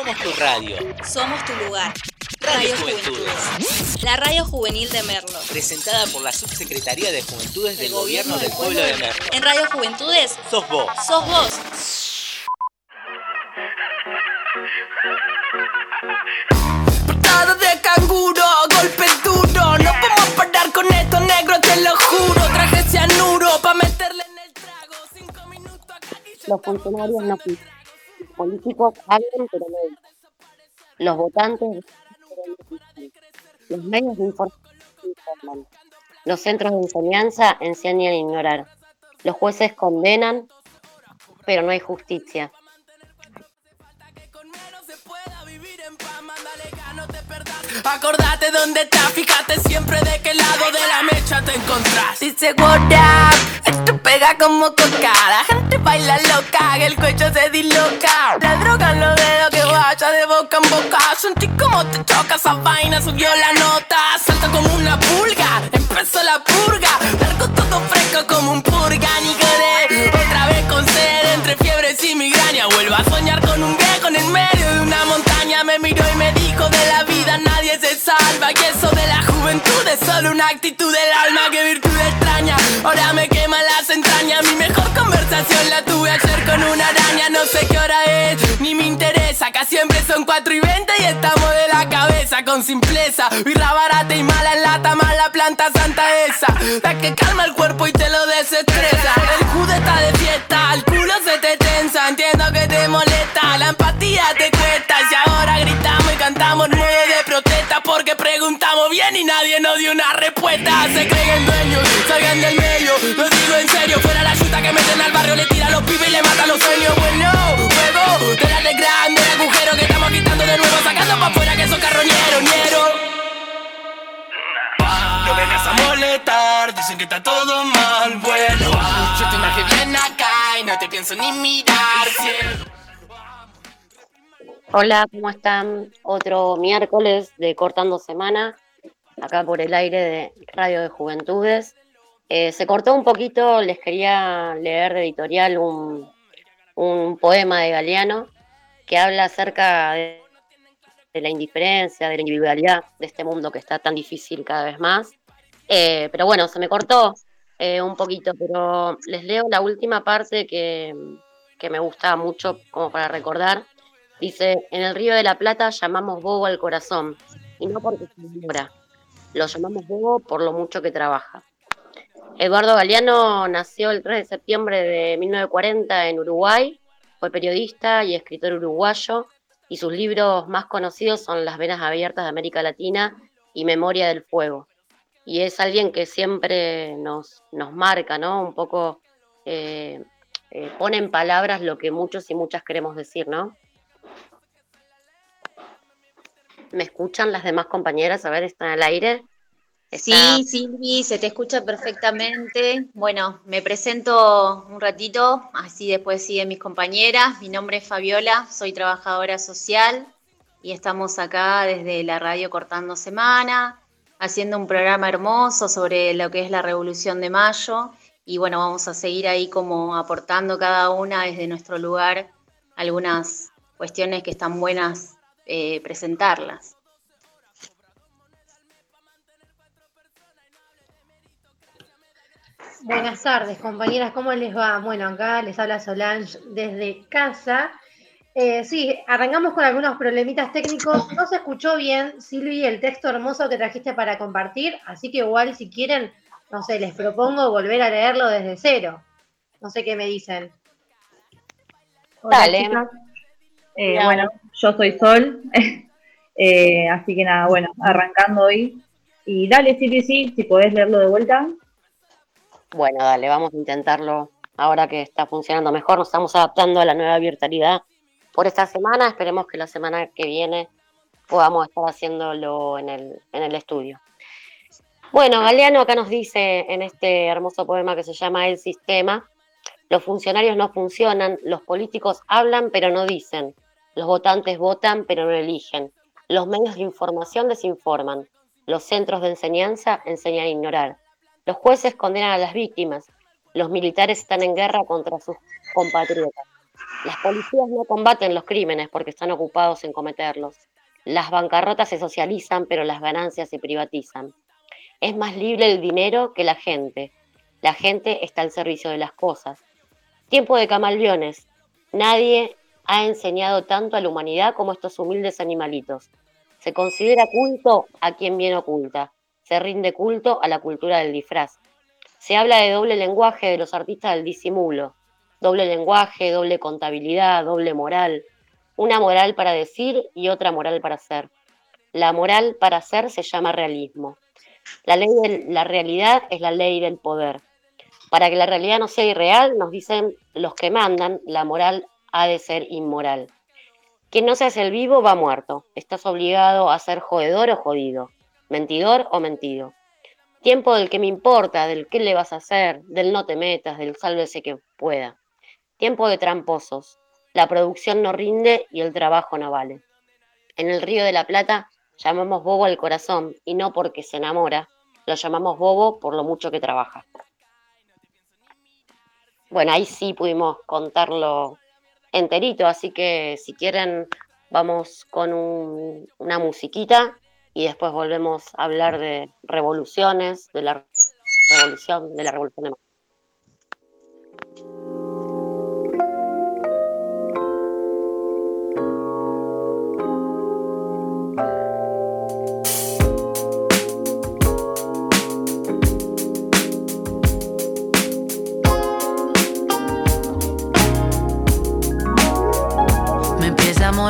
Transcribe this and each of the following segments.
Somos tu radio. Somos tu lugar. Radio Juventudes. La radio juvenil de Merlo. Presentada por la Subsecretaría de Juventudes del Gobierno del Pueblo de Merlo. En Radio Juventudes Sos vos. sos vos. Portada de canguro, golpe duro. No podemos parar con esto, negro, te lo juro. Traje cianuro pa' meterle en el trago. Cinco minutos acá y Los funcionarios no pisan. Políticos hablan pero no. Los votantes. Los medios de información. Los centros de enseñanza enseñan a ignorar. Los jueces condenan pero no hay justicia. Acordate dónde estás, fíjate siempre de qué lado de la mecha te encontrás. Dice what up, esto pega como coca. La gente baila loca, el cuello se disloca. La droga en los dedos que vaya de boca en boca. Sentí como te choca esa vaina, subió la nota. Salta como una pulga, empezó la purga. Largo todo fresco como un purga, ni. Otra vez con sed, entre fiebres y migraña. Vuelvo a soñar con un viejo en el medio de una montaña. Me miró salva. Y eso de la juventud es solo una actitud del alma. Que virtud extraña, ahora me quema las entrañas. Mi mejor conversación la tuve ayer con una araña. No sé qué hora es, ni me interesa. Acá siempre son 4 y 20 y estamos de la cabeza con simpleza. Birra barata y mala en lata, mala planta santa esa. La que calma el cuerpo y te lo desestresa. El jude está de fiesta, el culo se te tensa. Entiendo que te molesta, la empatía te cuesta. Y ahora gritamos y cantamos preguntamos bien y nadie nos dio una respuesta. Se creen dueños, salgan del medio. Lo digo en serio, fuera la chuta que meten al barrio, le tira los pibes y le mata los sueños. Bueno, de la de grande, agujero que estamos quitando de nuevo, sacando pa' afuera que son carroñeros, ñero. No vengas a molestar, dicen que está todo mal, bueno Yo te imaginé bien acá y no te pienso ni mirar. Hola, ¿cómo están? Otro miércoles de Cortando Semana, acá por el aire de Radio de Juventudes. Eh, se cortó un poquito, les quería leer de editorial un, un poema de Galeano que habla acerca de, la indiferencia, de la individualidad de este mundo que está tan difícil cada vez más. Eh, pero bueno, se me cortó eh, un poquito, pero les leo la última parte que, que me gusta mucho como para recordar. Dice, en el río de la Plata llamamos bobo al corazón, y no porque se demora, lo llamamos bobo por lo mucho que trabaja. Eduardo Galeano nació el 3 de septiembre de 1940 en Uruguay, fue periodista y escritor uruguayo, y sus libros más conocidos son Las Venas Abiertas de América Latina y Memoria del Fuego. Y es alguien que siempre nos, nos marca, ¿no? Un poco eh, eh, pone en palabras lo que muchos y muchas queremos decir, ¿no? ¿Me escuchan las demás compañeras? A ver, ¿están al aire? Está- Sí, Silvi, se te escucha perfectamente. Bueno, me presento un ratito, así después siguen mis compañeras. Mi nombre es Fabiola, soy trabajadora social y estamos acá desde la radio Cortando Semana, haciendo un programa hermoso sobre lo que es la Revolución de Mayo. Y bueno, vamos a seguir ahí como aportando cada una desde nuestro lugar algunas cuestiones que están buenas eh, presentarlas. Buenas tardes, compañeras, ¿cómo les va? Bueno, acá les habla Solange desde casa. Eh, sí, arrancamos con algunos problemitas técnicos. No se escuchó bien, Silvi, el texto hermoso que trajiste para compartir, así que igual si quieren, no sé, les propongo volver a leerlo desde cero. No sé qué me dicen. Dale. Eh, bueno, yo soy Sol, Eh, así que nada, bueno, arrancando hoy. Y dale, sí, sí, sí, si podés leerlo de vuelta. Bueno, dale, vamos a intentarlo ahora que está funcionando mejor. Nos estamos adaptando a la nueva virtualidad por esta semana. Esperemos que la semana que viene podamos estar haciéndolo en el, en el estudio. Bueno, Galeano acá nos dice en este hermoso poema que se llama El sistema, los funcionarios no funcionan, los políticos hablan pero no dicen, los votantes votan pero no eligen, los medios de información desinforman, los centros de enseñanza enseñan a ignorar, los jueces condenan a las víctimas, los militares están en guerra contra sus compatriotas, Las policías no combaten los crímenes porque están ocupados en cometerlos. Las bancarrotas se socializan, pero las ganancias se privatizan. Es más libre el dinero que la gente. La gente está al servicio de las cosas. Tiempo de camalviones. Nadie ha enseñado tanto a la humanidad como estos humildes animalitos. Se considera culto a quien bien oculta. Se rinde culto a la cultura del disfraz. Se habla de doble lenguaje de los artistas del disimulo. Doble lenguaje, doble contabilidad, doble moral. Una moral para decir y otra moral para hacer. La moral para hacer se llama realismo. La ley de la realidad es la ley del poder. Para que la realidad no sea irreal, nos dicen los que mandan, la moral ha de ser inmoral. Quien no se hace el vivo va muerto. Estás obligado a ser jodedor o jodido, mentidor o mentido. Tiempo del que me importa, del qué le vas a hacer, del no te metas, del sálvese que pueda. Tiempo de tramposos. La producción no rinde y el trabajo no vale. En el Río de la Plata llamamos bobo al corazón y no porque se enamora, lo llamamos bobo por lo mucho que trabaja. Bueno, ahí sí pudimos contarlo enterito, así que si quieren vamos con una musiquita y después volvemos a hablar de revoluciones, de la revolución, de la revolución de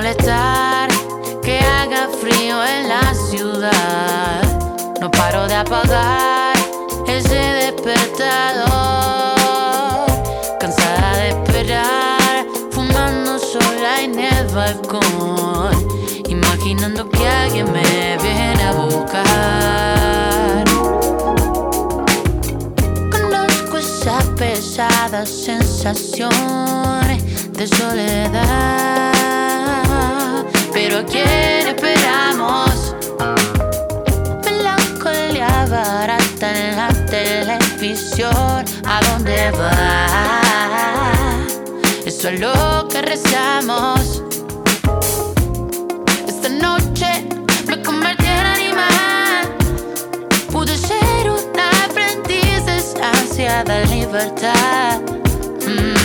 molestar que haga frío en la ciudad. No paro de apagar ese despertador. Cansada de esperar, fumando sola en el balcón. Imaginando que alguien me viene a buscar. Conozco esa pesada sensación de soledad pero ¿a quién esperamos? Melancolía barata en la televisión, ¿a dónde va? Eso es lo que rezamos. Esta noche me convertí en animal. Pude ser una aprendiz de libertad. Mm.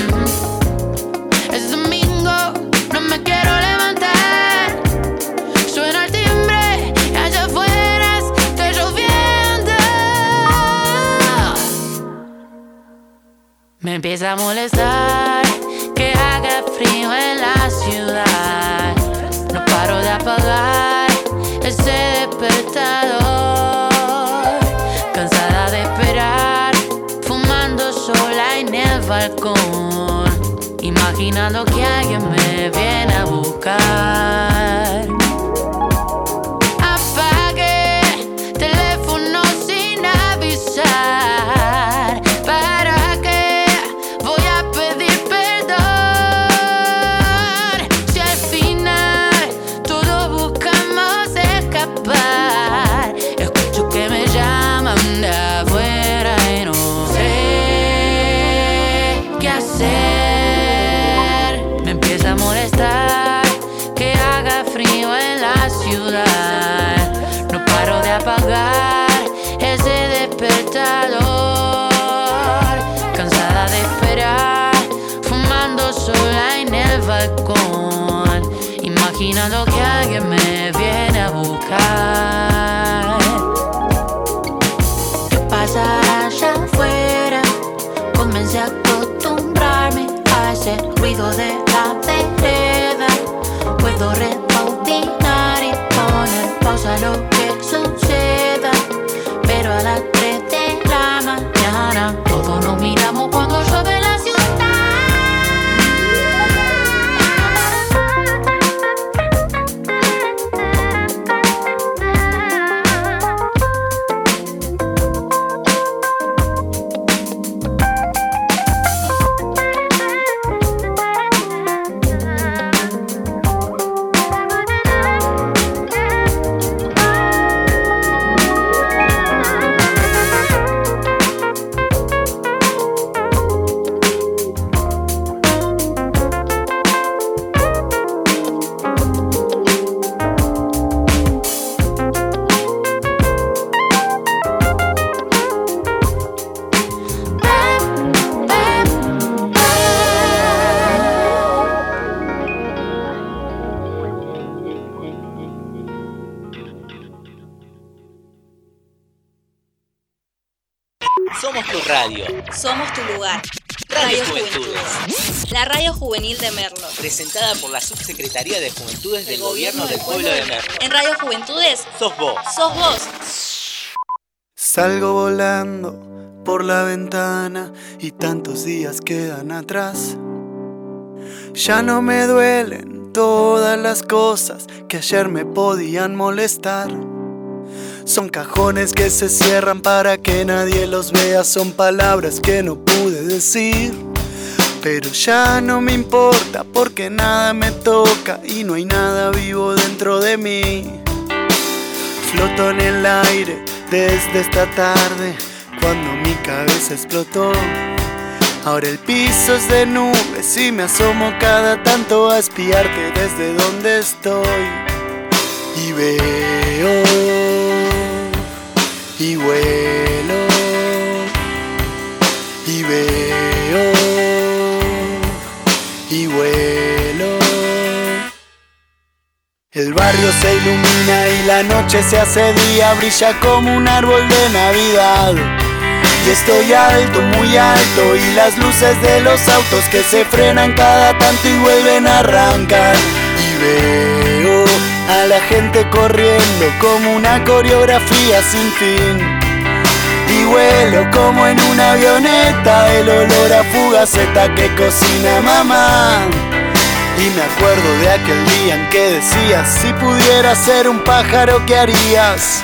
Empieza a molestar que haga frío en la ciudad. No paro de apagar ese despertador. Cansada de esperar, fumando sola en el balcón. Imaginando que alguien me viene a buscar. Cansada Imaginando que alguien me viene a buscar. ¿Qué pasa allá afuera? Comencé a acostumbrarme a ese ruido de Somos tu lugar. Radio Radio Juventudes. Juventudes. La radio juvenil de Merlo. Presentada por la Subsecretaría de Juventudes del Gobierno del Pueblo de Merlo. En Radio Juventudes Sos vos. sos vos. Salgo volando por la ventana y tantos días quedan atrás. Ya no me duelen todas las cosas que ayer me podían molestar. Son cajones que se cierran para que nadie los vea, son palabras que no pude decir. Pero ya no me importa porque nada me toca y no hay nada vivo dentro de mí. Floto en el aire desde esta tarde cuando mi cabeza explotó. Ahora el piso es de nubes y me asomo cada tanto a espiarte desde donde estoy. Y veo y vuelo y veo y vuelo. El barrio se ilumina y la noche se hace día, brilla como un árbol de Navidad. Y estoy alto, muy alto, y las luces de los autos que se frenan cada tanto y vuelven a arrancar. Y veo a la gente corriendo como una coreografía sin fin. Y vuelo como en una avioneta, el olor a fugaceta que cocina mamá. Y me acuerdo de aquel día en que decías, si pudieras ser un pájaro, ¿qué harías?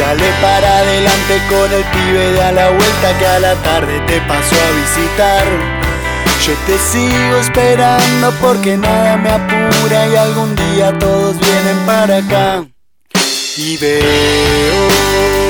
Dale para adelante con el pibe de a la vuelta que a la tarde te pasó a visitar. Yo te sigo esperando porque nada me apura y algún día todos vienen para acá. Y veo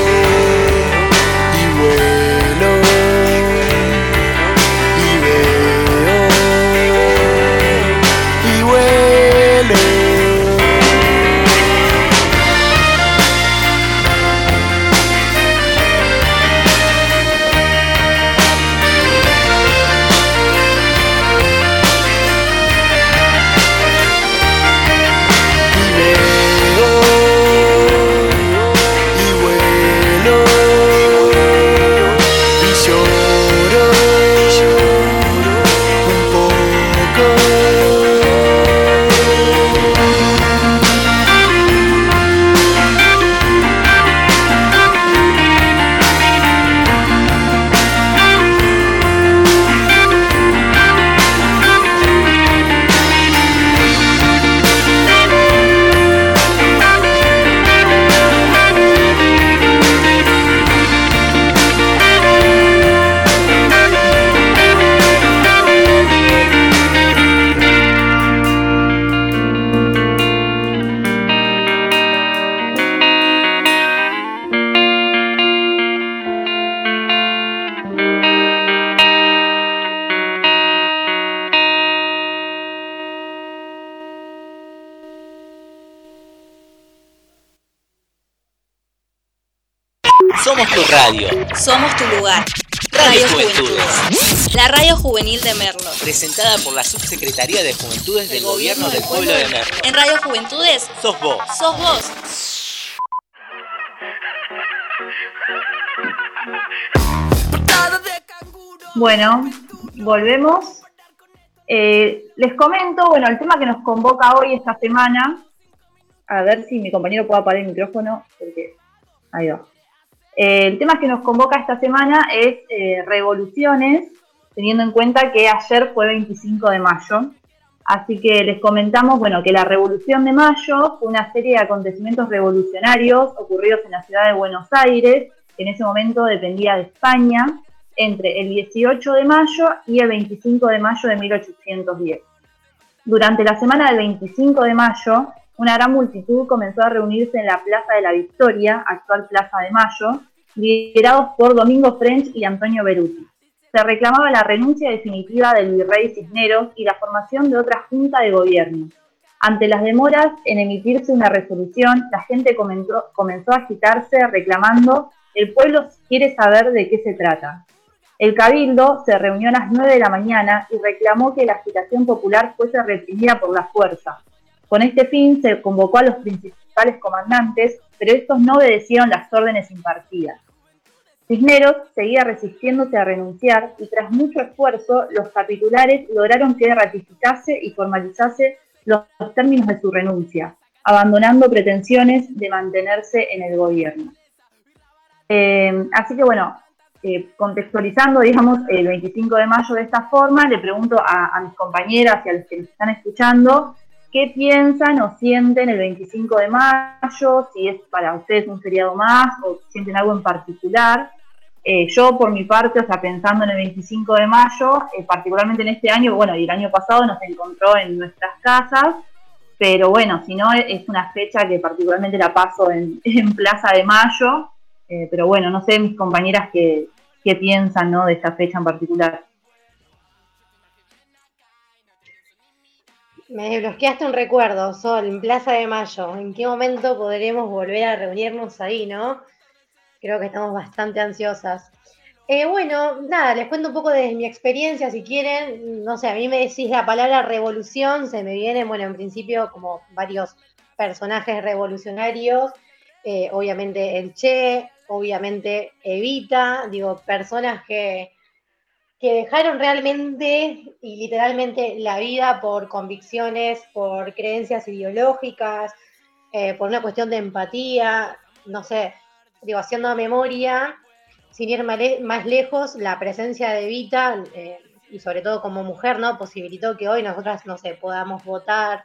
juvenil de Merlo. Presentada por la Subsecretaría de Juventudes del Gobierno del Pueblo de Merlo. En Radio Juventudes Sos vos. sos vos. Bueno, volvemos. Eh, les comento, bueno, el tema que nos convoca hoy, esta semana, a ver si mi compañero puede apagar el micrófono, porque ahí va. Eh, el tema que nos convoca esta semana es eh, revoluciones, teniendo en cuenta que ayer fue 25 de mayo. Así que les comentamos, bueno, que la Revolución de Mayo fue una serie de acontecimientos revolucionarios ocurridos en la ciudad de Buenos Aires, que en ese momento dependía de España, entre el 18 de mayo y el 25 de mayo de 1810. Durante la semana del 25 de mayo, una gran multitud comenzó a reunirse en la Plaza de la Victoria, actual Plaza de Mayo, liderados por Domingo French y Antonio Beruti. Se reclamaba la renuncia definitiva del virrey Cisneros y la formación de otra junta de gobierno. Ante las demoras en emitirse una resolución, la gente comenzó, a agitarse reclamando el pueblo quiere saber de qué se trata. El cabildo se reunió a las 9 de la mañana y reclamó que la agitación popular fuese reprimida por la fuerza. Con este fin se convocó a los principales comandantes, pero estos no obedecieron las órdenes impartidas. Cisneros seguía resistiéndose a renunciar y tras mucho esfuerzo los capitulares lograron que ratificase y formalizase los, términos de su renuncia, abandonando pretensiones de mantenerse en el gobierno. Eh, así que bueno, eh, contextualizando, digamos, el 25 de mayo de esta forma, le pregunto a, mis compañeras y a los que nos están escuchando, ¿qué piensan o sienten el 25 de mayo? Si es para ustedes un feriado más o sienten algo en particular. Eh, yo, por mi parte, o sea, pensando en el 25 de mayo, eh, particularmente en este año, bueno, y el año pasado nos encontró en nuestras casas, pero bueno, si no, es una fecha que particularmente la paso en Plaza de Mayo, eh, pero bueno, no sé mis compañeras qué, piensan ¿no? de esta fecha en particular. Me bloqueaste un recuerdo, Sol, en Plaza de Mayo. ¿En qué momento podremos volver a reunirnos ahí, no? Creo que estamos bastante ansiosas. Eh, bueno, nada, les cuento un poco de mi experiencia, si quieren. No sé, a mí me decís la palabra revolución, se me viene, bueno, en principio como varios personajes revolucionarios. Eh, obviamente el Che, obviamente Evita, digo, personas que, que dejaron realmente y literalmente la vida por convicciones, por creencias ideológicas, eh, por una cuestión de empatía, no sé, digo, haciendo memoria, sin ir más lejos, la presencia de Evita, eh, y sobre todo como mujer, ¿no? Posibilitó que hoy nosotras, no sé, podamos votar.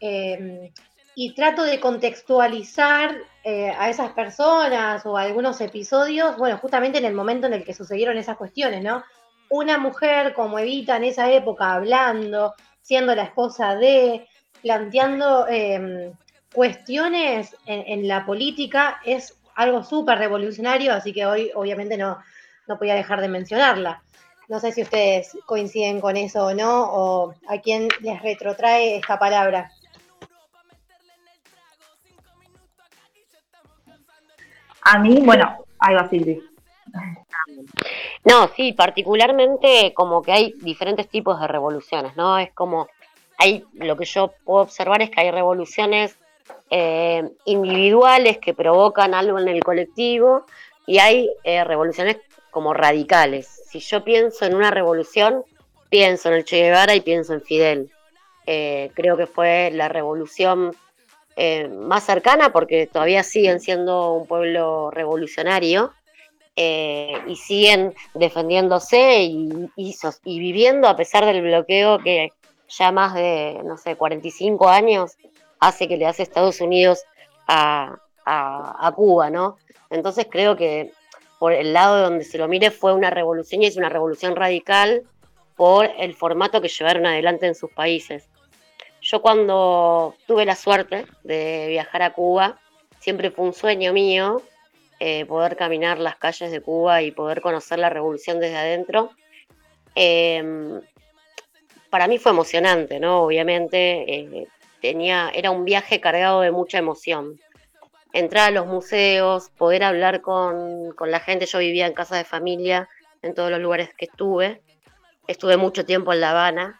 Eh, y trato de contextualizar eh, a esas personas o a algunos episodios, bueno, justamente en el momento en el que sucedieron esas cuestiones, ¿no? Una mujer como Evita en esa época hablando, siendo la esposa de, planteando em, cuestiones en, la política, es algo súper revolucionario, así que hoy obviamente no, no podía dejar de mencionarla. No sé si ustedes coinciden con eso o no, o a quién les retrotrae esta palabra. A mí, bueno, ahí va Silvi. No, sí, particularmente como que hay diferentes tipos de revoluciones, ¿no? Es como, hay, lo que yo puedo observar es que hay revoluciones eh, individuales que provocan algo en el colectivo y hay eh, revoluciones como radicales. Si yo pienso en una revolución, pienso en el Che Guevara y pienso en Fidel. Eh, creo que fue la revolución más cercana porque todavía siguen siendo un pueblo revolucionario y siguen defendiéndose y, y, viviendo a pesar del bloqueo que ya más de, no sé, 45 años hace que le hace Estados Unidos a, a, Cuba, ¿no? Entonces creo que por el lado donde se lo mire fue una revolución y es una revolución radical por el formato que llevaron adelante en sus países. Yo cuando tuve la suerte de viajar a Cuba, siempre fue un sueño mío eh, poder caminar las calles de Cuba y poder conocer la revolución desde adentro. Em, para mí fue emocionante, ¿no? Obviamente eh, tenía, era un viaje cargado de mucha emoción. Entrar a los museos, poder hablar con, con la gente. Yo vivía en casa de familia en todos los lugares que estuve. Estuve mucho tiempo en La Habana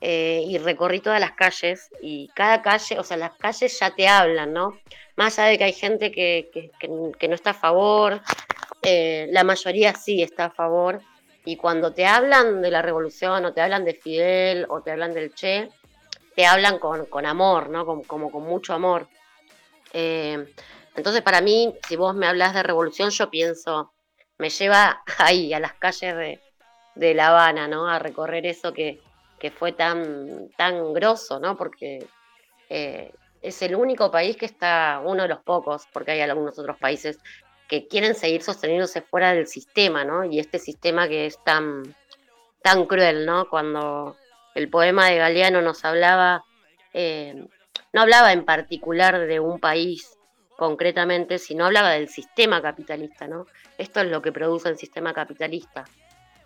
eh, y recorrí todas las calles y cada calle, o sea, las calles ya te hablan, ¿no? Más allá de que hay gente que, no está a favor, eh, la mayoría sí está a favor. Y cuando te hablan de la revolución o te hablan de Fidel o te hablan del Che, te hablan con, amor, ¿no? Como, con mucho amor. Eh, entonces, para mí, si vos me hablas de revolución, yo pienso, me lleva ahí, a las calles de, de La Habana, ¿no? A recorrer eso que, que fue tan, tan grosso, ¿no? Porque eh, es el único país que está, uno de los pocos, porque hay algunos otros países que quieren seguir sosteniéndose fuera del sistema, ¿no? Y este sistema que es tan, tan cruel, ¿no? Cuando el poema de Galeano nos hablaba, eh, no hablaba en particular de un país concretamente, sino hablaba del sistema capitalista, ¿no? Esto es lo que produce el sistema capitalista,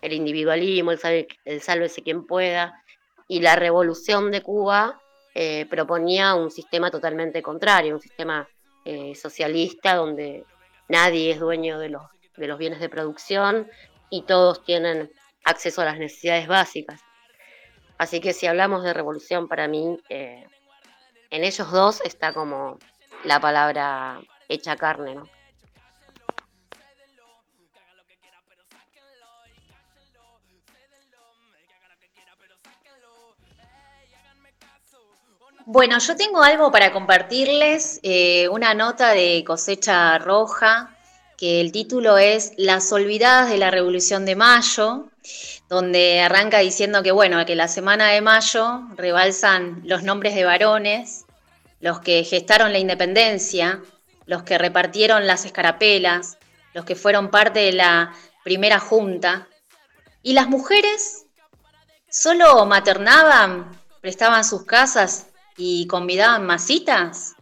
el individualismo, el, salve, el sálvese quien pueda, y la revolución de Cuba eh, proponía un sistema totalmente contrario, un sistema eh, socialista donde nadie es dueño de los, de los bienes de producción y todos tienen acceso a las necesidades básicas. Así que si hablamos de revolución, para mí, eh, en ellos dos está como la palabra hecha carne, ¿no? Bueno, yo tengo algo para compartirles, eh, una nota de cosecha roja, el título es Las olvidadas de la Revolución de Mayo, donde arranca diciendo que, bueno, que la semana de mayo rebalsan los nombres de varones, los que gestaron la independencia, los que repartieron las escarapelas, los que fueron parte de la primera junta. Y las mujeres solo maternaban, prestaban sus casas y convidaban masitas.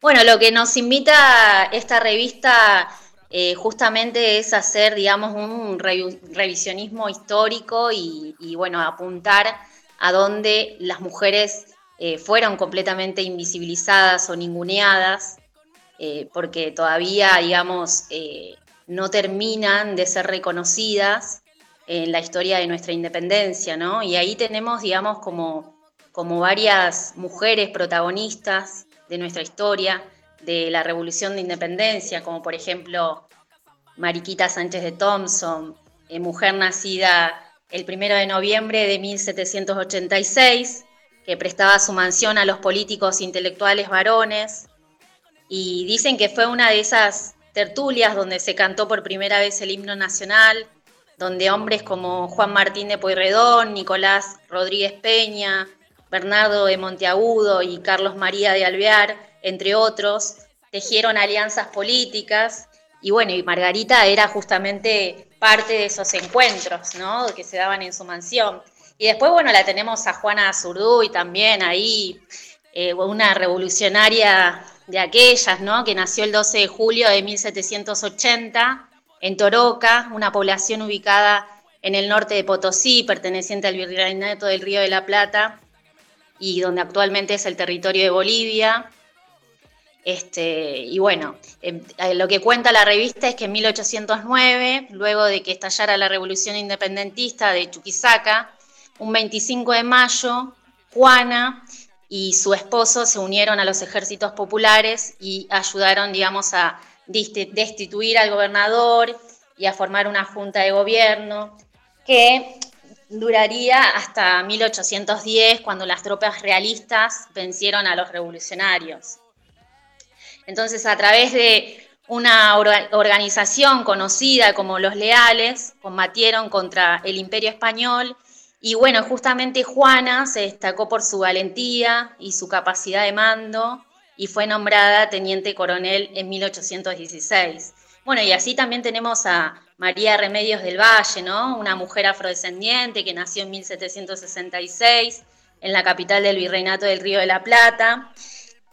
Bueno, lo que nos invita esta revista eh, justamente es hacer, digamos, un revisionismo histórico y, bueno, apuntar a dónde las mujeres eh, fueron completamente invisibilizadas o ninguneadas, eh, porque todavía, digamos, no terminan de ser reconocidas en la historia de nuestra independencia, ¿no? Y ahí tenemos, digamos, como como varias mujeres protagonistas de nuestra historia, de la Revolución de Independencia, como por ejemplo Mariquita Sánchez de Thompson, eh, mujer nacida el primero de noviembre de 1786, que prestaba su mansión a los políticos intelectuales varones, y dicen que fue una de esas tertulias donde se cantó por primera vez el himno nacional, donde hombres como Juan Martín de Pueyrredón, Nicolás Rodríguez Peña, Bernardo de Monteagudo y Carlos María de Alvear, entre otros, tejieron alianzas políticas y bueno, y Margarita era justamente parte de esos encuentros, ¿no? Que se daban en su mansión. Y después, bueno, la tenemos a Juana y también ahí, eh, una revolucionaria de aquellas, ¿no? Que nació el 12 de julio de 1780 en Toroca, una población ubicada en el norte de Potosí, perteneciente al Virreinato del Río de la Plata, y donde actualmente es el territorio de Bolivia. Este, y bueno, em, eh, lo que cuenta la revista es que en 1809, luego de que estallara la revolución independentista de Chuquisaca, un 25 de mayo, Juana y su esposo se unieron a los ejércitos populares y ayudaron, digamos, a destituir al gobernador y a formar una junta de gobierno que duraría hasta 1810, cuando las tropas realistas vencieron a los revolucionarios. Entonces, a través de una organización conocida como los Leales, combatieron contra el imperio español y bueno, justamente Juana se destacó por su valentía y su capacidad de mando y fue nombrada teniente coronel en 1816. Bueno, y así también tenemos a María Remedios del Valle, ¿no? Una mujer afrodescendiente que nació en 1766 en la capital del Virreinato del Río de la Plata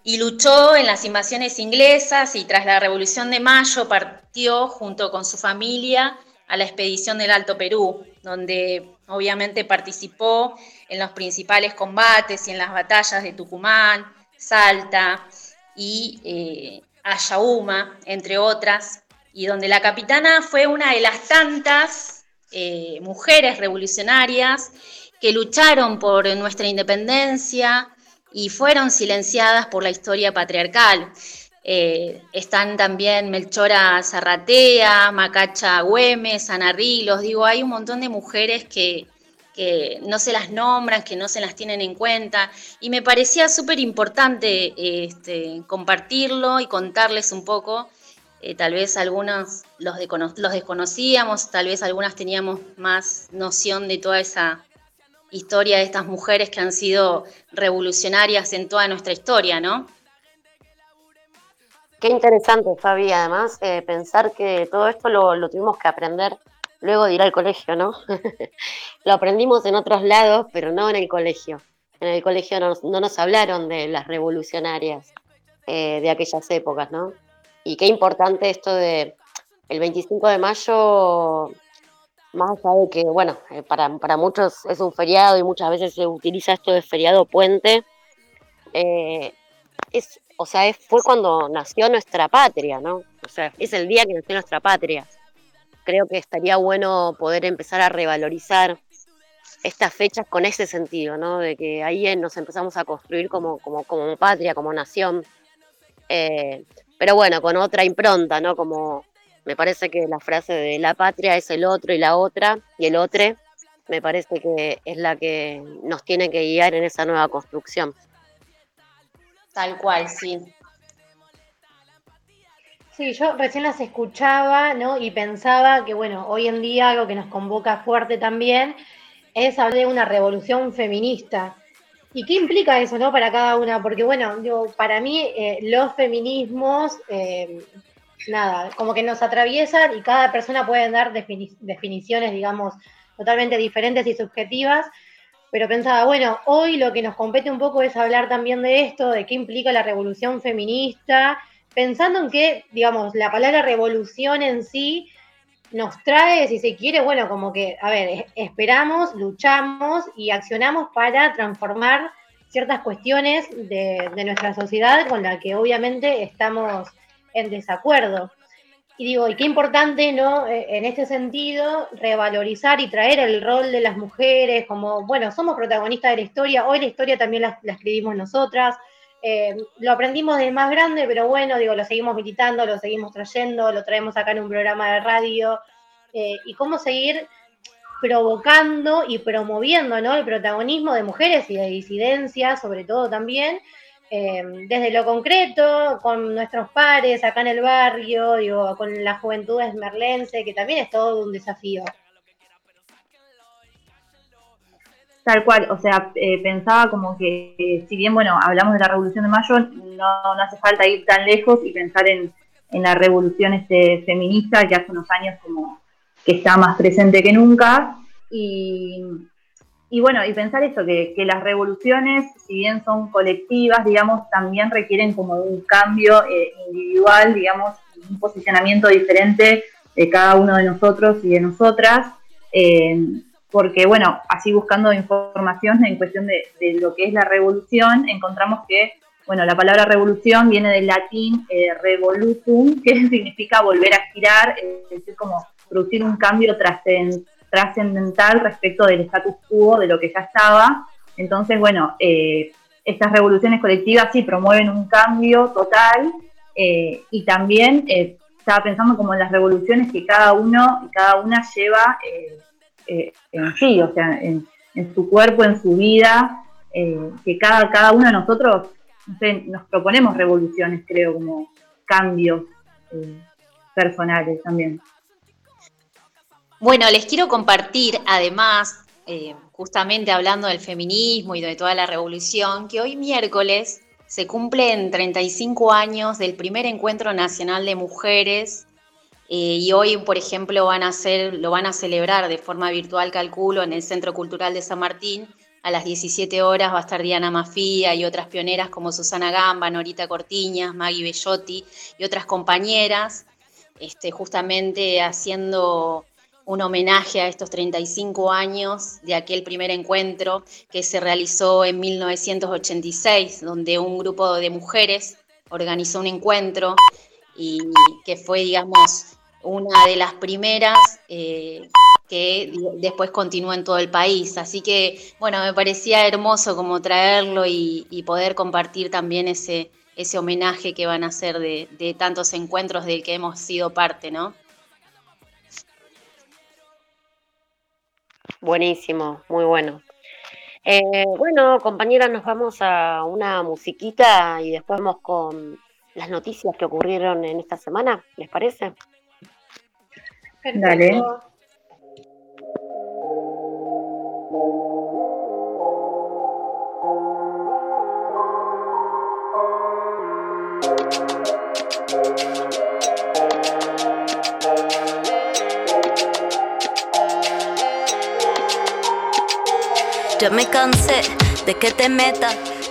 y luchó en las invasiones inglesas y tras la Revolución de Mayo partió junto con su familia a la expedición del Alto Perú, donde obviamente participó en los principales combates y en las batallas de Tucumán, Salta y eh, entre otras y donde la capitana fue una de las tantas eh, mujeres revolucionarias que lucharon por nuestra independencia y fueron silenciadas por la historia patriarcal. Eh, están también Melchora Zarratea, Macacha Güemes, Ana Rilos, digo, hay un montón de mujeres que, que no se las nombran, que no se las tienen en cuenta, y me parecía súper importante este, compartirlo y contarles un poco eh, tal vez algunos los, los desconocíamos, tal vez algunas teníamos más noción de toda esa historia de estas mujeres que han sido revolucionarias en toda nuestra historia, ¿no? Qué interesante, Fabi, además, eh, pensar que todo esto lo, tuvimos que aprender luego de ir al colegio, ¿no? lo aprendimos en otros lados, pero no en el colegio. En el colegio no, nos hablaron de las revolucionarias eh, de aquellas épocas, ¿no? Y qué importante esto de el 25 de mayo, más allá de que, bueno, eh, para, muchos es un feriado y muchas veces se utiliza esto de feriado puente, es o sea, fue cuando nació nuestra patria, ¿no? O sea, es el día que nació nuestra patria. Creo que estaría bueno poder empezar a revalorizar estas fechas con ese sentido, ¿no? De que ahí nos empezamos a construir como, como, como patria, como nación. Eh, pero bueno, con otra impronta, ¿no? Como me parece que la frase de la patria es el otro y la otra, y el otro me parece que es la que nos tiene que guiar en esa nueva construcción. Tal cual, sí. Sí, yo recién las escuchaba, ¿no? Y pensaba que, bueno, hoy en día algo que nos convoca fuerte también es hablar de una revolución feminista. ¿Y qué implica eso, no? Para cada una, porque, bueno, yo, para mí eh, los feminismos, eh, nada, como que nos atraviesan y cada persona puede dar definiciones, digamos, totalmente diferentes y subjetivas, pero pensaba, bueno, hoy lo que nos compete un poco es hablar también de esto, de qué implica la revolución feminista, pensando en que, digamos, la palabra revolución en sí nos trae, si se quiere, bueno, como que, a ver, esperamos, luchamos y accionamos para transformar ciertas cuestiones de, de nuestra sociedad con la que obviamente estamos en desacuerdo. Y digo, y qué importante, ¿no? Eh, en este sentido, revalorizar y traer el rol de las mujeres, como, bueno, somos protagonistas de la historia, hoy la historia también la, escribimos nosotras, eh, lo aprendimos de más grande, pero bueno, digo, lo seguimos militando, lo seguimos trayendo, lo traemos acá en un programa de radio, eh, y cómo seguir provocando y promoviendo, ¿no? El protagonismo de mujeres y de disidencias, sobre todo también, Em, desde lo concreto, con nuestros pares acá en el barrio, digo, con la juventud esmerlense, que también es todo un desafío. Tal cual, o sea, eh, pensaba como que eh, si bien, bueno, hablamos de la Revolución de Mayo, no, no hace falta ir tan lejos y pensar en, en, la revolución este, feminista que hace unos años como que está más presente que nunca. Y, y bueno, y pensar eso, que, las revoluciones, si bien son colectivas, digamos, también requieren como un cambio eh, individual, digamos, un posicionamiento diferente de cada uno de nosotros y de nosotras, porque bueno, así buscando información en cuestión de, lo que es la revolución, encontramos que, bueno, la palabra revolución viene del latín eh, revolutum, que significa volver a girar, es decir, como producir un cambio trascendental respecto del status quo, de lo que ya estaba. Entonces, bueno, eh, estas revoluciones colectivas sí promueven un cambio total eh, y también eh, estaba pensando como en las revoluciones que cada uno y cada una lleva en sí, o sea, en, su cuerpo, en su vida, que cada, cada uno de nosotros nos proponemos revoluciones, creo, como cambios personales también. Bueno, les quiero compartir además, eh, justamente hablando del feminismo y de toda la revolución, que hoy miércoles se cumplen 35 años del primer encuentro nacional de mujeres eh, y hoy, por ejemplo, van a lo van a celebrar de forma virtual, calculo, en el Centro Cultural de San Martín. A las 17 horas va a estar Diana Mafía y otras pioneras como Susana Gamba, Norita Cortiñas, Maggie Bellotti y otras compañeras, este, justamente haciendo un homenaje a estos 35 años de aquel primer encuentro que se realizó en 1986, donde un grupo de mujeres organizó un encuentro y que fue, digamos, una de las primeras eh, que después continuó en todo el país. Así que, bueno, me parecía hermoso como traerlo y, poder compartir también ese, ese homenaje que van a hacer de, tantos encuentros del que hemos sido parte, ¿no? Buenísimo, muy bueno. Eh, bueno, compañeras, nos vamos a una musiquita y después vamos con las noticias que ocurrieron en esta semana, ¿les parece? Dale. Yo me cansé de que te metas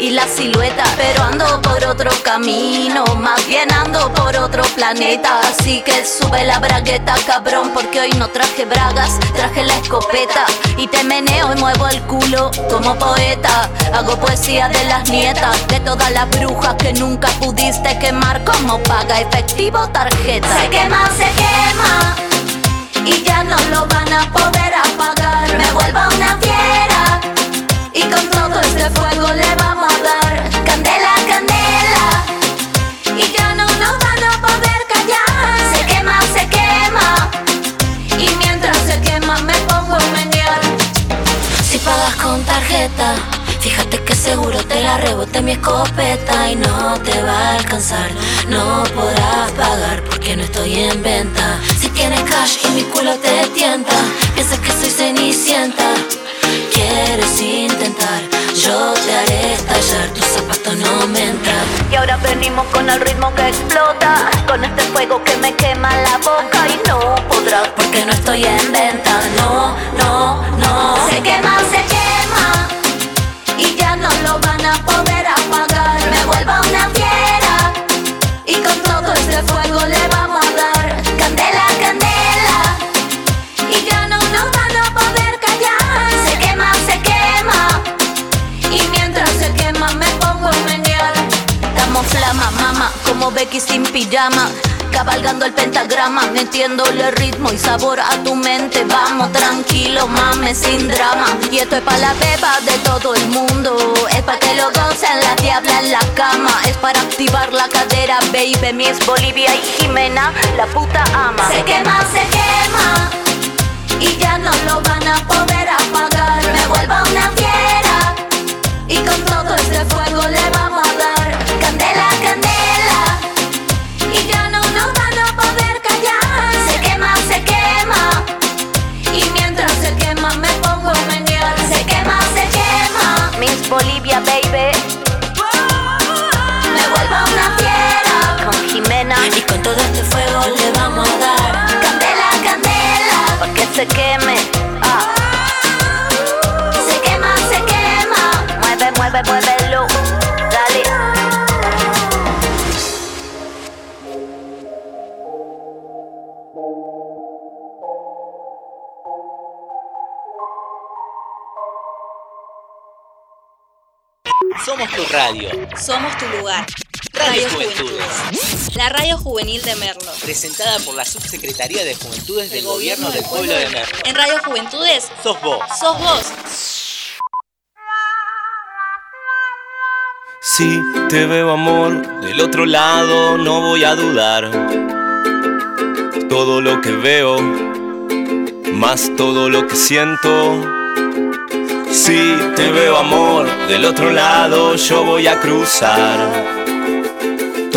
y la silueta. Pero ando por otro camino, más bien ando por otro planeta. Así que sube la bragueta, cabrón, porque hoy no traje bragas, traje la escopeta y te meneo y muevo el culo como poeta. Hago poesía de las nietas, de todas las brujas que nunca pudiste quemar como paga efectivo tarjeta. Se quema, se quema y ya no lo van a poder apagar. Me vuelvo una fiera y con todo este fuego le vamos a dar candela, candela y ya no nos van a poder callar. Se quema, se quema y mientras se quema me pongo a menear. Si pagas con tarjeta, fíjate que seguro te la rebote mi escopeta y no te va a alcanzar. No podrás pagar porque no estoy en venta. Si tienes cash y mi culo te tienta, piensas que soy cenicienta. Quieres intentar, yo te haré estallar, tus zapatos no me entran. Y ahora venimos con el ritmo que explota, con este fuego que me quema la boca y no podrás porque no estoy en venta. No, no, no. Se quema, se quema Becky sin pijama. Cabalgando el pentagrama, metiéndole ritmo y sabor a tu mente. Vamos tranquilo, mames, sin drama. Y esto es para la beba de todo el mundo. Es para que lo gocen la diabla en la cama. Es para activar la cadera, baby. Mi es Bolivia y Jimena, la puta ama. Se quema, se quema. Y ya no lo van a poder apagar. Me vuelvo una fiera. Y con todo este fuego le vamos todo este fuego le vamos a dar candela, candela. Pa' que se queme. Ah. Se quema, se quema. Mueve, mueve, muévelo. Dale. Somos tu radio. Somos tu lugar. Radio Juventudes. La radio juvenil de Merlo. Presentada por la Subsecretaría de Juventudes del Gobierno del Pueblo de Merlo. En Radio Juventudes, Sos vos. sos vos. Si te veo amor del otro lado, no voy a dudar. Todo lo que veo, más todo lo que siento. Si te veo amor del otro lado, yo voy a cruzar.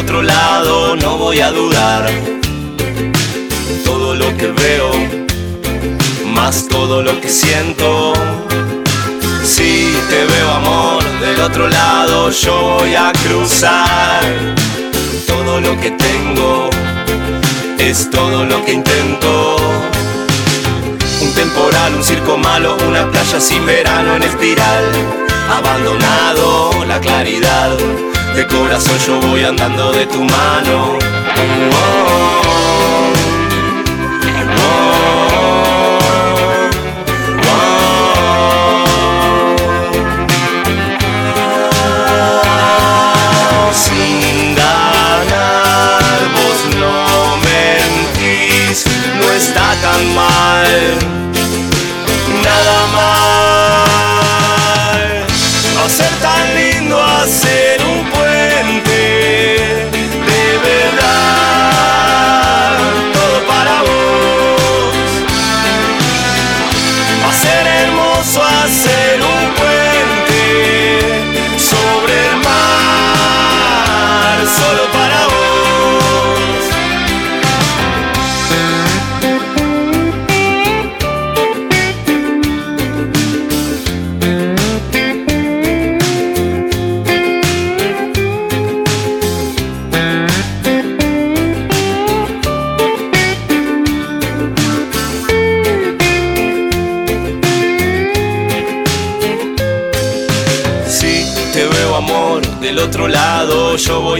Otro lado, no voy a dudar. Todo lo que veo, más todo lo que siento. Si te veo amor del otro lado, yo voy a cruzar. Todo lo que tengo es todo lo que intento. Un temporal, un circo malo, una playa sin verano en espiral. Abandonado la claridad, de corazón yo voy andando de tu mano. Sin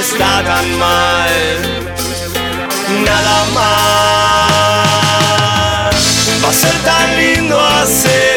está tan mal, nada más. Va a ser tan lindo hacer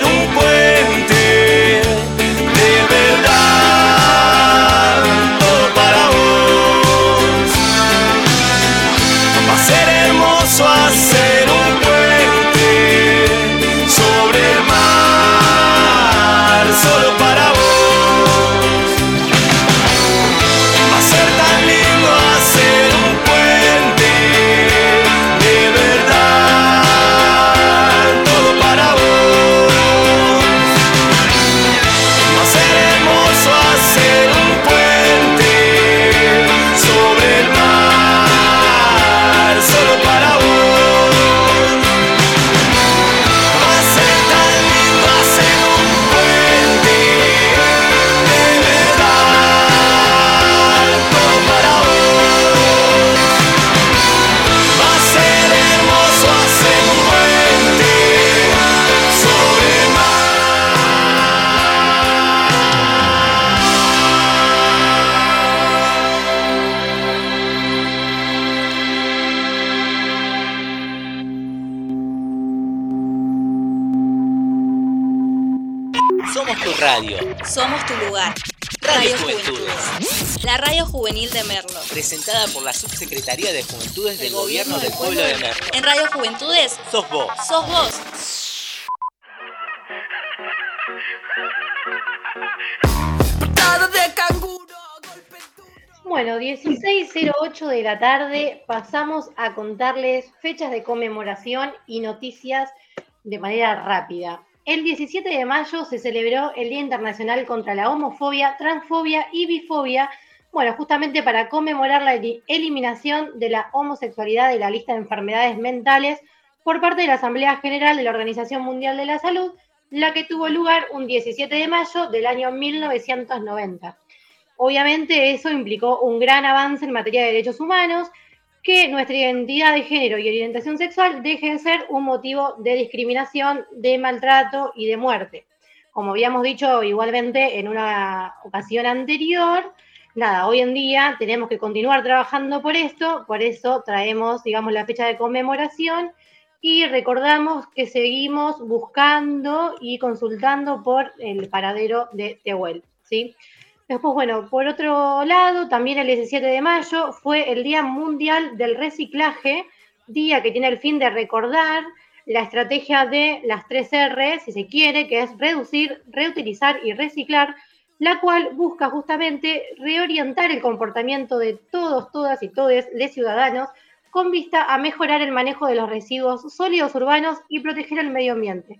Subsecretaría de Juventudes del Gobierno del Pueblo de Merlo. En Radio Juventudes Sos vos. sos vos. Portada de canguro. Bueno, 16.08 de la tarde pasamos a contarles fechas de conmemoración y noticias de manera rápida. El 17 de mayo se celebró el Día Internacional contra la Homofobia, Transfobia y Bifobia, bueno, justamente para conmemorar la eli- eliminación de la homosexualidad de la lista de enfermedades mentales por parte de la Asamblea General de la Organización Mundial de la Salud, la que tuvo lugar un 17 de mayo del año 1990. Obviamente eso implicó un gran avance en materia de derechos humanos, que nuestra identidad de género y orientación sexual deje de ser un motivo de discriminación, de maltrato y de muerte. Como habíamos dicho igualmente en una ocasión anterior, nada, hoy en día tenemos que continuar trabajando por esto, por eso traemos, digamos, la fecha de conmemoración y recordamos que seguimos buscando y consultando por el paradero de Tehuel, ¿sí? Después, bueno, por otro lado, también el 17 de mayo fue el Día Mundial del Reciclaje, día que tiene el fin de recordar la estrategia de las tres R, si se quiere, que es reducir, reutilizar y reciclar, la cual busca justamente reorientar el comportamiento de todos, todas y todos los ciudadanos con vista a mejorar el manejo de los residuos sólidos urbanos y proteger el medio ambiente.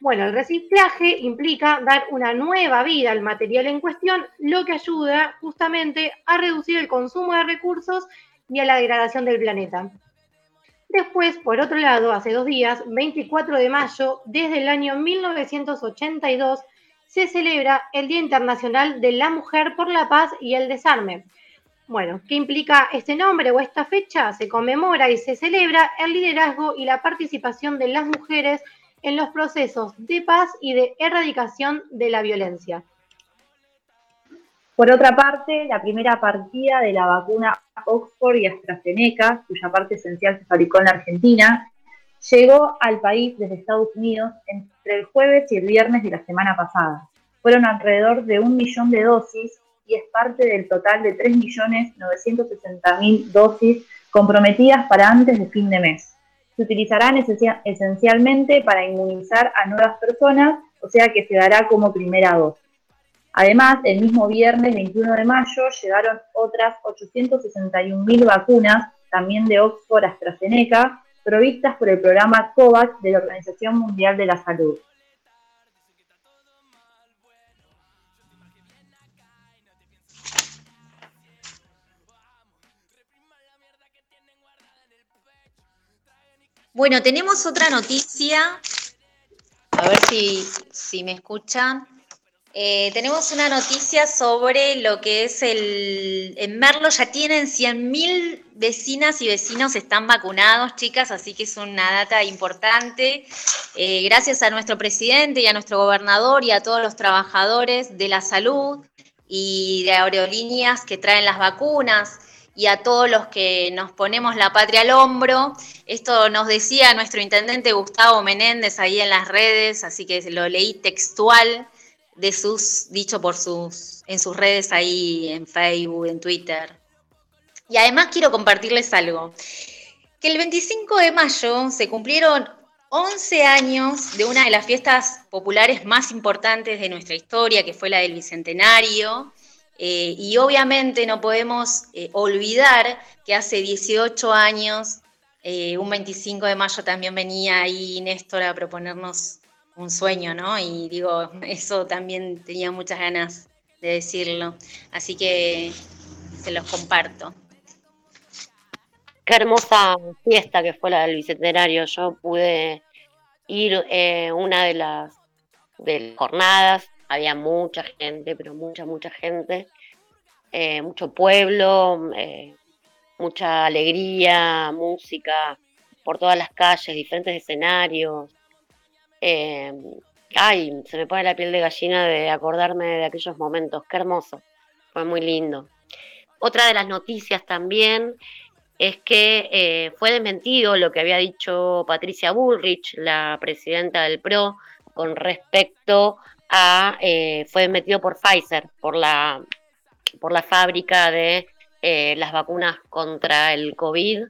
Bueno, el reciclaje implica dar una nueva vida al material en cuestión, lo que ayuda justamente a reducir el consumo de recursos y a la degradación del planeta. Después, por otro lado, hace dos días, 24 de mayo, desde el año 1982, se celebra el Día Internacional de la Mujer por la Paz y el Desarme. Bueno, ¿qué implica este nombre o esta fecha? Se conmemora y se celebra el liderazgo y la participación de las mujeres en los procesos de paz y de erradicación de la violencia. Por otra parte, la primera partida de la vacuna Oxford y AstraZeneca, cuya parte esencial se fabricó en la Argentina, llegó al país desde Estados Unidos entre el jueves y el viernes de la semana pasada. Fueron alrededor de un millón de dosis y es parte del total de 3.960.000 dosis comprometidas para antes de fin de mes. Se utilizarán esencialmente para inmunizar a nuevas personas, o sea que se dará como primera dosis. Además, el mismo viernes 21 de mayo llegaron otras 861.000 vacunas, también de Oxford AstraZeneca, provistas por el programa COVAX de la Organización Mundial de la Salud. Bueno, tenemos otra noticia. A ver si, si me escuchan. Eh, tenemos una noticia sobre lo que es el... En Merlo ya tienen 100.000 vecinas y vecinos están vacunados, chicas, así que es una data importante. Eh, gracias a nuestro presidente y a nuestro gobernador y a todos los trabajadores de la salud y de aerolíneas que traen las vacunas y a todos los que nos ponemos la patria al hombro. Esto nos decía nuestro intendente Gustavo Menéndez ahí en las redes, así que lo leí textual de sus, dicho por sus, en sus redes ahí, en Facebook, en Twitter. Y además quiero compartirles algo, que el 25 de mayo se cumplieron 11 años de una de las fiestas populares más importantes de nuestra historia, que fue la del Bicentenario, eh, y obviamente no podemos eh, olvidar que hace 18 años, eh, un 25 de mayo también venía ahí Néstor a proponernos un sueño, ¿no? Y digo, eso también tenía muchas ganas de decirlo. Así que se los comparto. Qué hermosa fiesta que fue la del Bicentenario. Yo pude ir una de las, de las jornadas había mucha gente, pero mucha, mucha gente, eh, mucho pueblo, eh, mucha alegría, música por todas las calles, diferentes escenarios. Eh, ay, se me pone la piel de gallina de acordarme de aquellos momentos, qué hermoso, fue muy lindo. Otra de las noticias también es que fue desmentido lo que había dicho Patricia Bullrich, la presidenta del PRO, con respecto eh, fue metido por Pfizer, por la, por la fábrica de eh, las vacunas contra el COVID.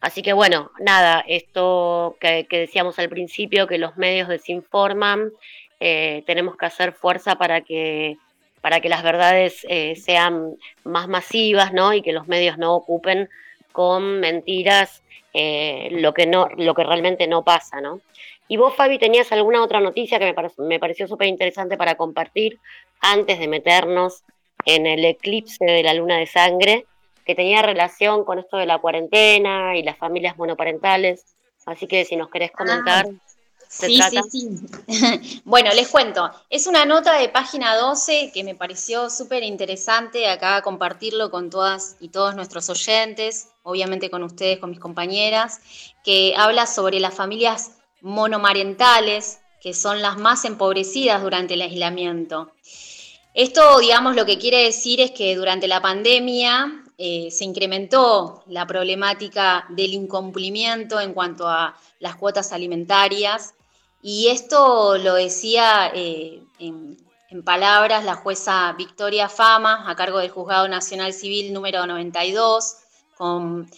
Así que bueno, nada, esto que, decíamos al principio, que los medios desinforman, eh, tenemos que hacer fuerza para que para que las verdades sean más masivas, ¿no? Y que los medios no ocupen con mentiras lo que no, lo que realmente no pasa, ¿no? Y vos, Fabi, tenías alguna otra noticia que me, pareció súper interesante para compartir antes de meternos en el eclipse de la luna de sangre, que tenía relación con esto de la cuarentena y las familias monoparentales. Así que si nos querés comentar. sí, sí, sí. bueno, les cuento. Es una nota de página 12 que me pareció súper interesante acá compartirlo con todas y todos nuestros oyentes, obviamente con ustedes, con mis compañeras, que habla sobre las familias monomarentales, que son las más empobrecidas durante el aislamiento. Esto, digamos, lo que quiere decir es que durante la pandemia eh, se incrementó la problemática del incumplimiento en cuanto a las cuotas alimentarias. Y esto lo decía eh, en, palabras la jueza Victoria Fama a cargo del Juzgado Nacional Civil número 92 con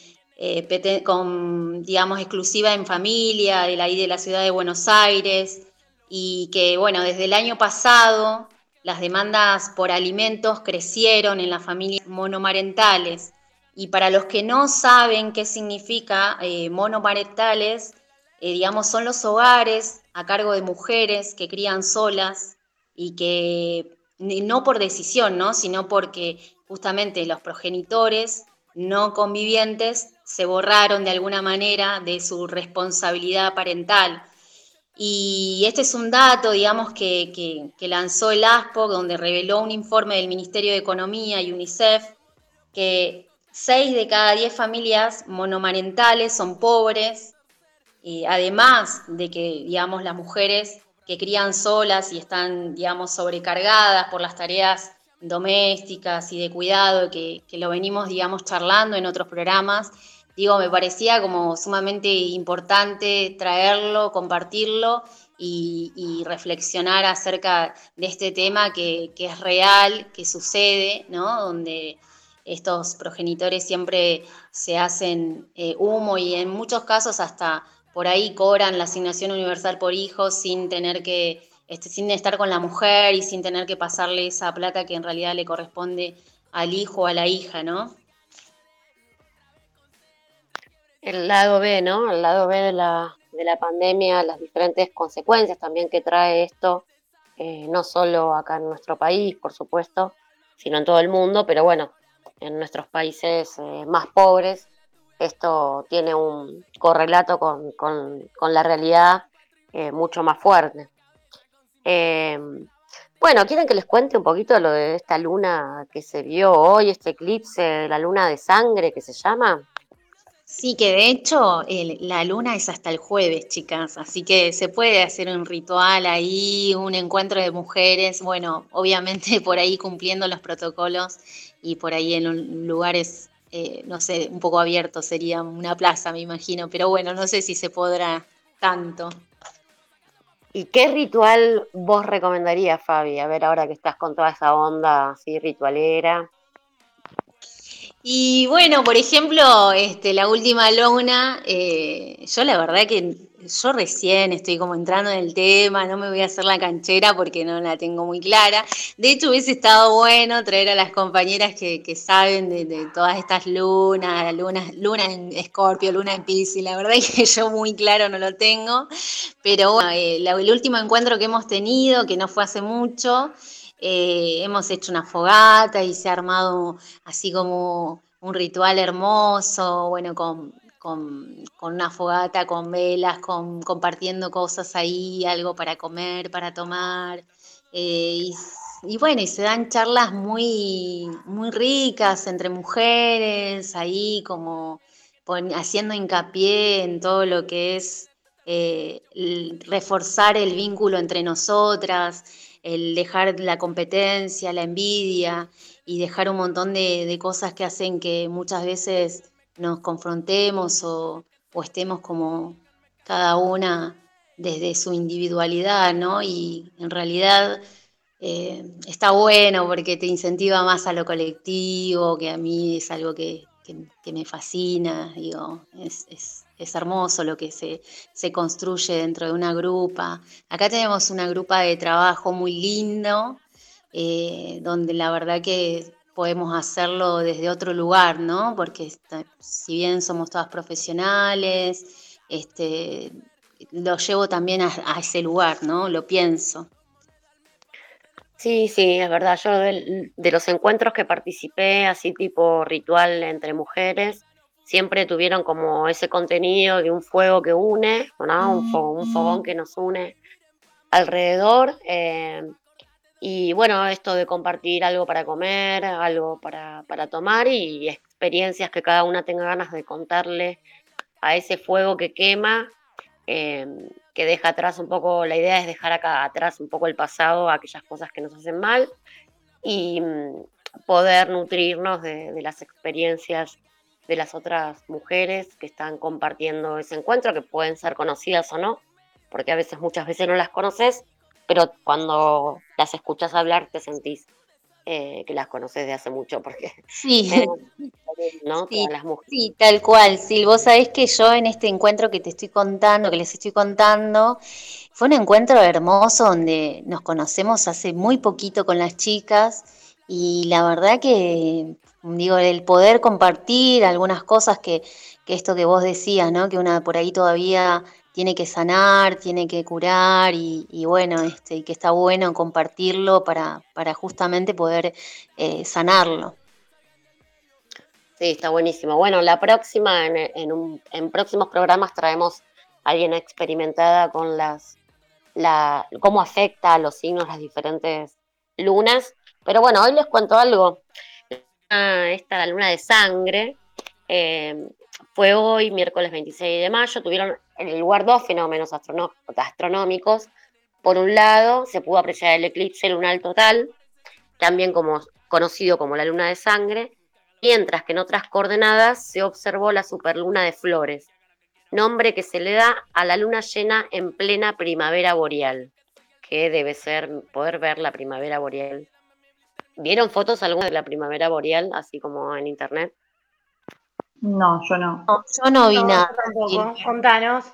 eh, con, digamos, exclusiva en familia, de la, de la ciudad de Buenos Aires, y que, bueno, desde el año pasado las demandas por alimentos crecieron en las familias monomarentales. Y para los que no saben qué significa eh, monomarentales, eh, digamos, son los hogares a cargo de mujeres que crían solas y que no por decisión, ¿no? sino porque justamente los progenitores no convivientes se borraron de alguna manera de su responsabilidad parental. Y este es un dato, digamos, que, lanzó el ASPO, donde reveló un informe del Ministerio de Economía y UNICEF, que 6 de cada 10 familias monomarentales son pobres, y además de que, digamos, las mujeres que crían solas y están, digamos, sobrecargadas por las tareas domésticas y de cuidado, que, que lo venimos, digamos, charlando en otros programas, digo, me parecía como sumamente importante traerlo, compartirlo y, reflexionar acerca de este tema que, es real, que sucede, ¿no? Donde estos progenitores siempre se hacen eh, humo y en muchos casos hasta por ahí cobran la asignación universal por hijos sin tener que, este, sin estar con la mujer y sin tener que pasarle esa plata que en realidad le corresponde al hijo o a la hija, ¿no? El lado B, ¿no? El lado B de la, de la pandemia, las diferentes consecuencias también que trae esto, eh, no solo acá en nuestro país, por supuesto, sino en todo el mundo, pero bueno, en nuestros países eh, más pobres, esto tiene un correlato con, la realidad eh, mucho más fuerte. bueno, ¿quieren que les cuente un poquito lo de esta luna que se vio hoy, este eclipse, la luna de sangre que se llama? Sí, que de hecho la luna es hasta el jueves, chicas, así que se puede hacer un ritual ahí, un encuentro de mujeres, bueno, obviamente por ahí cumpliendo los protocolos y por ahí en lugares, eh, no sé, un poco abiertos, sería una plaza, me imagino, pero bueno, no sé si se podrá tanto. ¿Y qué ritual vos recomendarías, Fabi? A ver, ahora que estás con toda esa onda así ritualera. Y bueno, por ejemplo, este, la última luna, eh, yo la verdad que yo recién estoy como entrando en el tema, no me voy a hacer la canchera porque no la tengo muy clara. De hecho, hubiese estado bueno traer a las compañeras que, saben de, todas estas lunas, luna, luna en Escorpio, luna en Pisces, la verdad es que yo muy claro no lo tengo. Pero bueno, eh, el último encuentro que hemos tenido, que no fue hace mucho, eh, hemos hecho una fogata y se ha armado así como un ritual hermoso, bueno, con, una fogata, con velas, con, compartiendo cosas ahí, algo para comer, para tomar. Eh, y, bueno, y se dan charlas muy, muy ricas entre mujeres, ahí como haciendo hincapié en todo lo que es eh, reforzar el vínculo entre nosotras el dejar la competencia, la envidia y dejar un montón de, cosas que hacen que muchas veces nos confrontemos o, estemos como cada una desde su individualidad, ¿no? Y en realidad eh, está bueno porque te incentiva más a lo colectivo, que a mí es algo que, me fascina, digo, es hermoso lo que se, construye dentro de una grupa. Acá tenemos una grupa de trabajo muy lindo, eh, donde la verdad que podemos hacerlo desde otro lugar, ¿no? Porque si bien somos todas profesionales, este, lo llevo también a, ese lugar, ¿no? Lo pienso. Sí, sí, es verdad. Yo de, los encuentros que participé, así tipo ritual entre mujeres, siempre tuvieron como ese contenido de un fuego que une, un, fogón, que nos une alrededor. Eh, y bueno, esto de compartir algo para comer, algo para, tomar y experiencias que cada una tenga ganas de contarle a ese fuego que quema, eh, que deja atrás un poco, la idea es dejar acá atrás un poco el pasado, aquellas cosas que nos hacen mal y mm, poder nutrirnos de las experiencias de las otras mujeres que están compartiendo ese encuentro, que pueden ser conocidas o no, porque a veces, muchas veces no las conoces, pero cuando las escuchas hablar te sentís eh, que las conoces de hace mucho, porque sí, ¿no? sí, las sí, tal cual. Sí, vos sabés que yo en este encuentro que te estoy contando, que les estoy contando, fue un encuentro hermoso donde nos conocemos hace muy poquito con las chicas y la verdad que digo, el poder compartir algunas cosas que, esto que vos decías, ¿no? Que una por ahí todavía tiene que sanar, tiene que curar y, bueno, este, y que está bueno compartirlo para, para justamente poder eh, sanarlo. Sí, está buenísimo. Bueno, la próxima, en, en, próximos programas traemos a alguien experimentada con las, la, cómo afecta a los signos las diferentes lunas. Pero bueno, hoy les cuento algo esta la luna de sangre, eh, fue hoy, miércoles 26 de mayo, tuvieron en el lugar dos fenómenos astronómicos. Por un lado, se pudo apreciar el eclipse lunar total, también como, conocido como la luna de sangre, mientras que en otras coordenadas se observó la superluna de Flores, nombre que se le da a la luna llena en plena primavera boreal, que debe ser poder ver la primavera boreal. ¿Vieron fotos alguna de la primavera boreal, así como en internet? No, yo no. yo no vi nada. Tampoco. Contanos.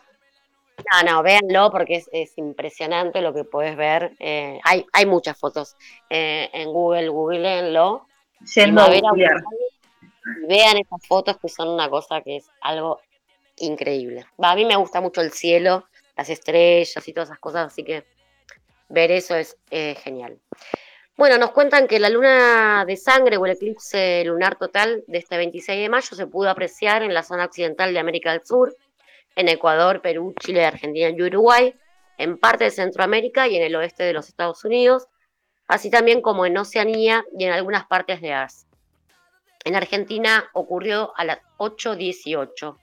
No, no, véanlo porque es, es impresionante lo que puedes ver. Eh, hay, hay muchas fotos eh, en Google, googleenlo. Yendo a googlear. Vean esas fotos que son una cosa que es algo increíble. Va, a mí me gusta mucho el cielo, las estrellas y todas esas cosas, así que ver eso es eh, genial. Bueno, nos cuentan que la luna de sangre o el eclipse lunar total de este 26 de mayo se pudo apreciar en la zona occidental de América del Sur, en Ecuador, Perú, Chile, Argentina y Uruguay, en parte de Centroamérica y en el oeste de los Estados Unidos, así también como en Oceanía y en algunas partes de Asia. En Argentina ocurrió a las 8.18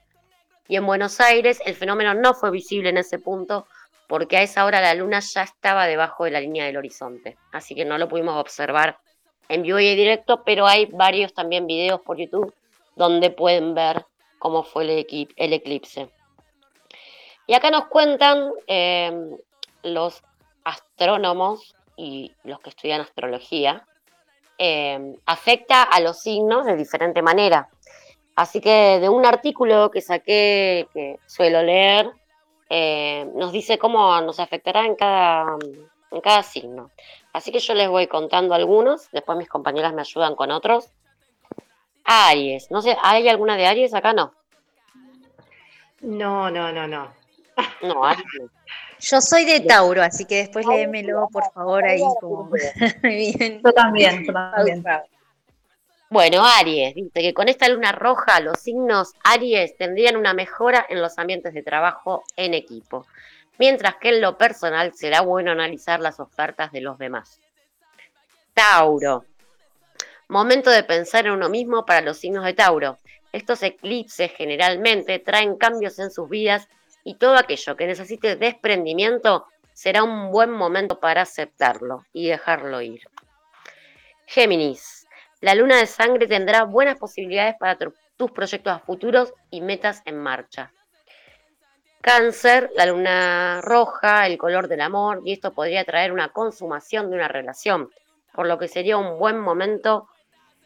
y en Buenos Aires el fenómeno no fue visible en ese punto porque a esa hora la luna ya estaba debajo de la línea del horizonte, así que no lo pudimos observar en vivo y en directo, pero hay varios también videos por YouTube donde pueden ver cómo fue el, eclipse. Y acá nos cuentan eh, los astrónomos y los que estudian astrología, eh, afecta a los signos de diferente manera. Así que de un artículo que saqué, que suelo leer, eh, nos dice cómo nos afectará en cada, en cada signo. Así que yo les voy contando algunos, después mis compañeras me ayudan con otros. Aries, no sé, ¿hay alguna de Aries acá? No. No, no, no, no. No, Aries. Yo soy de Tauro, así que después léemelo, por favor, ahí como bien. Yo también, yo también. Bueno, Aries, dice que con esta luna roja los signos Aries tendrían una mejora en los ambientes de trabajo en equipo, mientras que en lo personal será bueno analizar las ofertas de los demás. Tauro, momento de pensar en uno mismo para los signos de Tauro. Estos eclipses generalmente traen cambios en sus vidas y todo aquello que necesite desprendimiento será un buen momento para aceptarlo y dejarlo ir. Géminis, la luna de sangre tendrá buenas posibilidades para tu- tus proyectos futuros y metas en marcha. Cáncer, la luna roja, el color del amor, y esto podría traer una consumación de una relación, por lo que sería un buen momento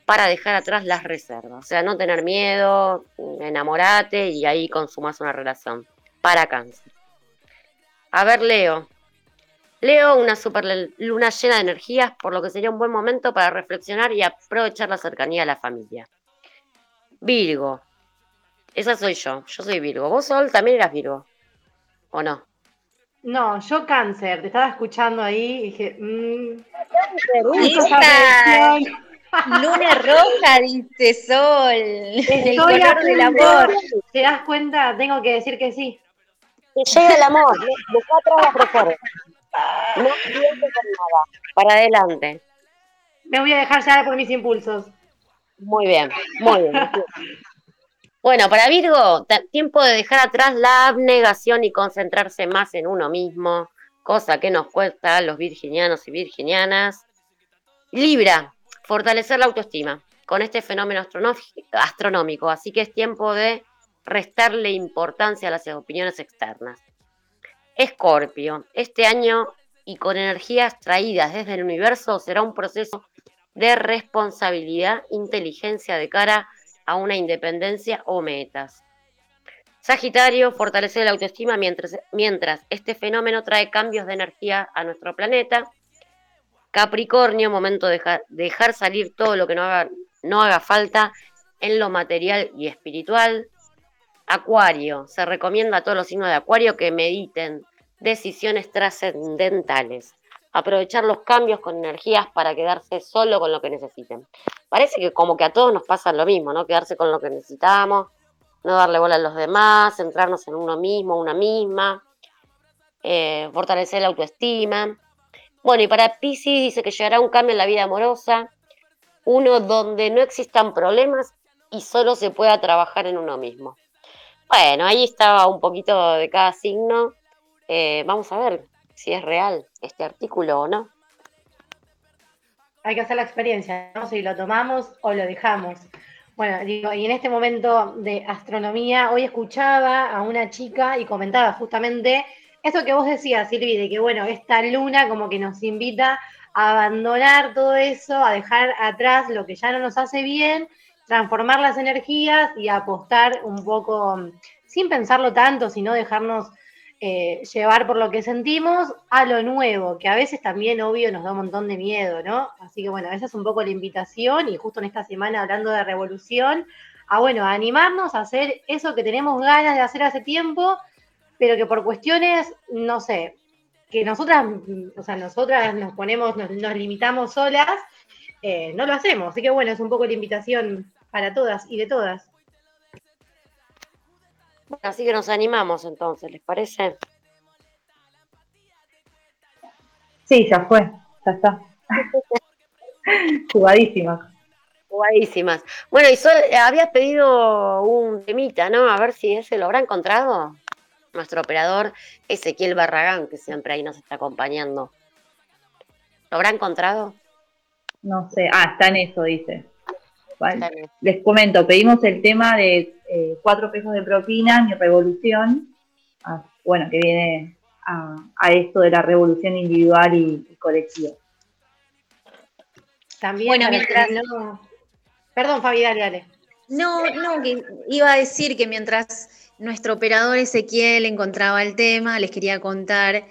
para dejar atrás las reservas. O sea, no tener miedo, enamorate y ahí consumas una relación. Para cáncer. A ver, Leo. Leo, una super luna llena de energías, por lo que sería un buen momento para reflexionar y aprovechar la cercanía a la familia. Virgo. Esa soy yo. Yo soy Virgo. ¿Vos, Sol, también eras Virgo? ¿O no? No, yo cáncer, te estaba escuchando ahí y dije, mmm, luna roja, dice Sol. El estoy color a del amor. ¿Te das cuenta? Tengo que decir que sí. Que llega el amor. Busca atrás las. No pienses en nada. Para adelante. Me voy a dejar llevar por mis impulsos. Muy bien, muy bien. Bueno, para Virgo, tiempo de dejar atrás la abnegación y concentrarse más en uno mismo, cosa que nos cuesta a los virginianos y virginianas. Libra, fortalecer la autoestima con este fenómeno astronómico, así que es tiempo de restarle importancia a las opiniones externas. Escorpio, este año y con energías traídas desde el universo será un proceso de responsabilidad, inteligencia de cara a una independencia o metas. Sagitario, fortalecer la autoestima mientras, mientras este fenómeno trae cambios de energía a nuestro planeta. Capricornio, momento de dejar, dejar salir todo lo que no no haga falta en lo material y espiritual. Acuario, se recomienda a todos los signos de Acuario que mediten decisiones trascendentales. Aprovechar los cambios con energías para quedarse solo con lo que necesiten. Parece que como que a todos nos pasa lo mismo, ¿no? Quedarse con lo que necesitamos, no darle bola a los demás, centrarnos en uno mismo, una misma, eh, fortalecer la autoestima. Bueno, y para Pisces dice que llegará un cambio en la vida amorosa, uno donde no existan problemas y solo se pueda trabajar en uno mismo. Bueno, ahí estaba un poquito de cada signo. Eh, vamos a ver si es real este artículo o no. Hay que hacer la experiencia, ¿no? Si lo tomamos o lo dejamos. Bueno, digo, y en este momento de astronomía, hoy escuchaba a una chica y comentaba justamente esto que vos decías, Silvi, de que bueno, esta luna como que nos invita a abandonar todo eso, a dejar atrás lo que ya no nos hace bien, transformar las energías y apostar un poco, sin pensarlo tanto, sino dejarnos eh, llevar por lo que sentimos a lo nuevo, que a veces también, obvio, nos da un montón de miedo, ¿no? Así que bueno, esa es un poco la invitación y justo en esta semana hablando de revolución, a bueno, a animarnos a hacer eso que tenemos ganas de hacer hace tiempo, pero que por cuestiones, no sé, que nosotras, o sea, nosotras nos ponemos, nos, limitamos solas, eh, no lo hacemos. Así que bueno, es un poco la invitación para todas y de todas. Así que nos animamos entonces, ¿les parece? Sí, ya fue, ya está. Jugadísimas. Jugadísimas. Bueno, y Sol, habías pedido un temita, ¿no? A ver si ese lo habrá encontrado. Nuestro operador Ezequiel Barragán, que siempre ahí nos está acompañando. ¿Lo habrá encontrado? No sé. Ah, está en eso, dice. Les comento, pedimos el tema de eh, cuatro pesos de propina, mi revolución, ah, bueno, que viene a, esto de la revolución individual y, colectiva. También, bueno, mientras... Perdón, Fabi, dale, dale. No, no, que iba a decir que mientras nuestro operador Ezequiel encontraba el tema, les quería contar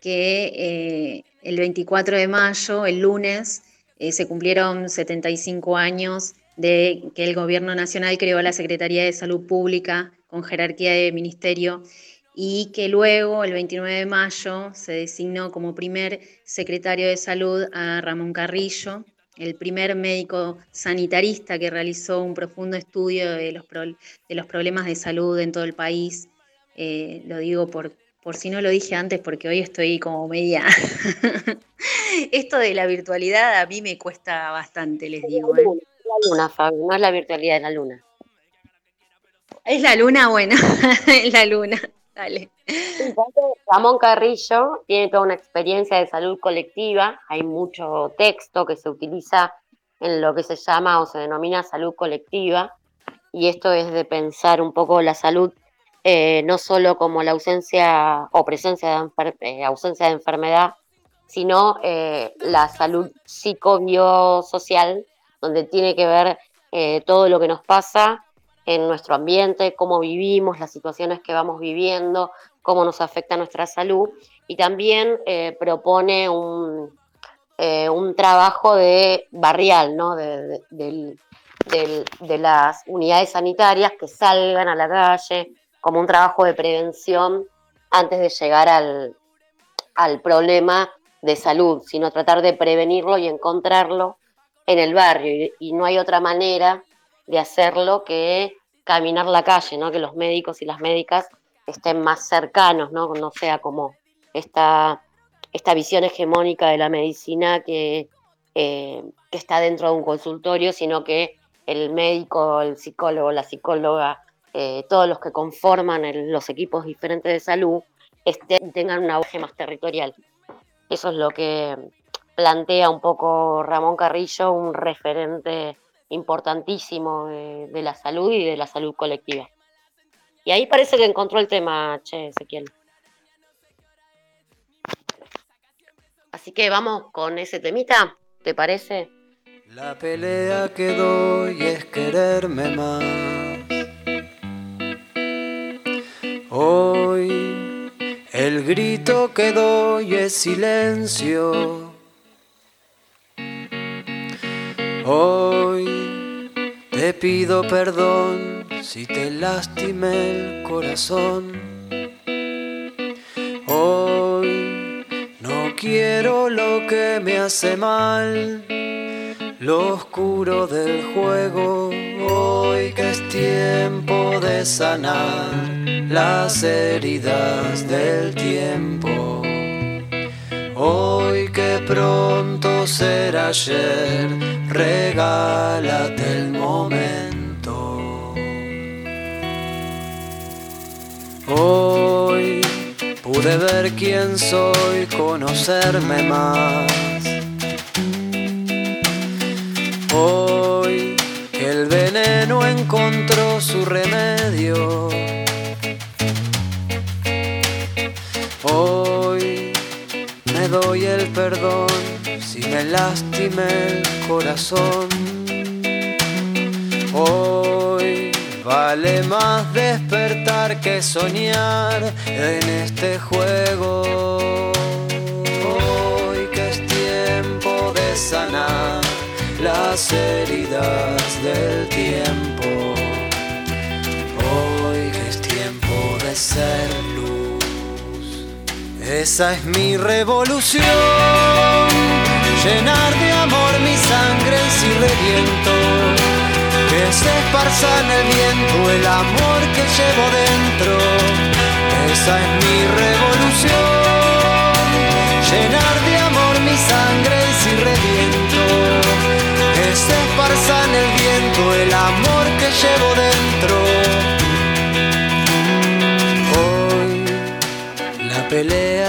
que eh, el 24 de mayo, el lunes, eh, se cumplieron 75 años de que el Gobierno Nacional creó la Secretaría de Salud Pública con jerarquía de ministerio y que luego, el 29 de mayo, se designó como primer secretario de salud a Ramón Carrillo, el primer médico sanitarista que realizó un profundo estudio de los, de los problemas de salud en todo el país. Eh, lo digo por, por si no lo dije antes, porque hoy estoy como media... Esto de la virtualidad a mí me cuesta bastante, les digo. ¿eh? La luna, Fabi, no es la virtualidad de la luna. Es la luna, bueno, es la luna, dale. Ramón Carrillo tiene toda una experiencia de salud colectiva, hay mucho texto que se utiliza en lo que se llama o se denomina salud colectiva, y esto es de pensar un poco la salud eh, no solo como la ausencia o presencia de eh, ausencia de enfermedad, sino eh, la salud psicobiosocial donde tiene que ver eh, todo lo que nos pasa en nuestro ambiente, cómo vivimos, las situaciones que vamos viviendo, cómo nos afecta nuestra salud. Y también eh, propone un, eh, un, trabajo de barrial, ¿no? de, las unidades sanitarias que salgan a la calle, como un trabajo de prevención antes de llegar al, al problema de salud, sino tratar de prevenirlo y encontrarlo en el barrio y, no hay otra manera de hacerlo que caminar la calle, ¿no? que los médicos y las médicas estén más cercanos, no, no sea como esta, esta visión hegemónica de la medicina que, eh, que está dentro de un consultorio, sino que el médico, el psicólogo, la psicóloga, eh, todos los que conforman los equipos diferentes de salud, estén, tengan una voz más territorial. Eso es lo que, plantea un poco Ramón Carrillo, un referente importantísimo de, la salud y de la salud colectiva. Y ahí parece que encontró el tema, che, Ezequiel. Así que vamos con ese temita, ¿te parece? La pelea que doy es quererme más. Hoy el grito que doy es silencio. Hoy te pido perdón si te lastimé el corazón. Hoy no quiero lo que me hace mal, lo oscuro del juego. Hoy que es tiempo de sanar las heridas del tiempo. Hoy que pronto será ayer, regálate el momento. Hoy pude ver quién soy, conocerme más. Hoy el veneno encontró su remedio. Hoy me doy el perdón me lastimé el corazón. Hoy vale más despertar que soñar en este juego. Hoy que es tiempo de sanar las heridas del tiempo. Hoy que es tiempo de ser luz. Esa es mi revolución. Llenar de amor mi sangre si reviento. Que se esparza en el viento el amor que llevo dentro. Esa es mi revolución. Llenar de amor mi sangre si reviento. Que se esparza en el viento el amor que llevo dentro.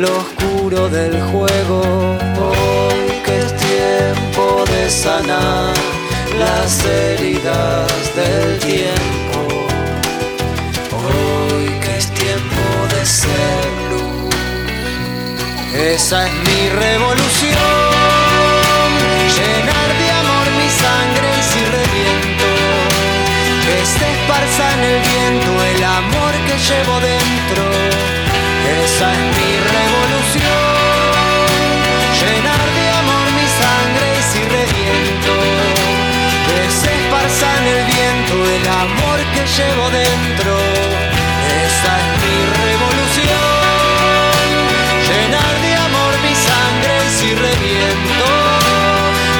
lo oscuro del juego. Hoy que es tiempo de sanar las heridas del tiempo. Hoy que es tiempo de ser luz. Esa es mi revolución. Llenar de amor mi sangre si reviento. Que se esparza en el viento el amor que llevo dentro. Esa es mi llevo dentro. Esa es mi revolución. Llenar de amor mi sangre si reviento.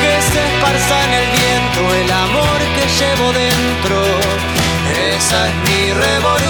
Que se esparza en el viento el amor que llevo dentro. Esa es mi revolución.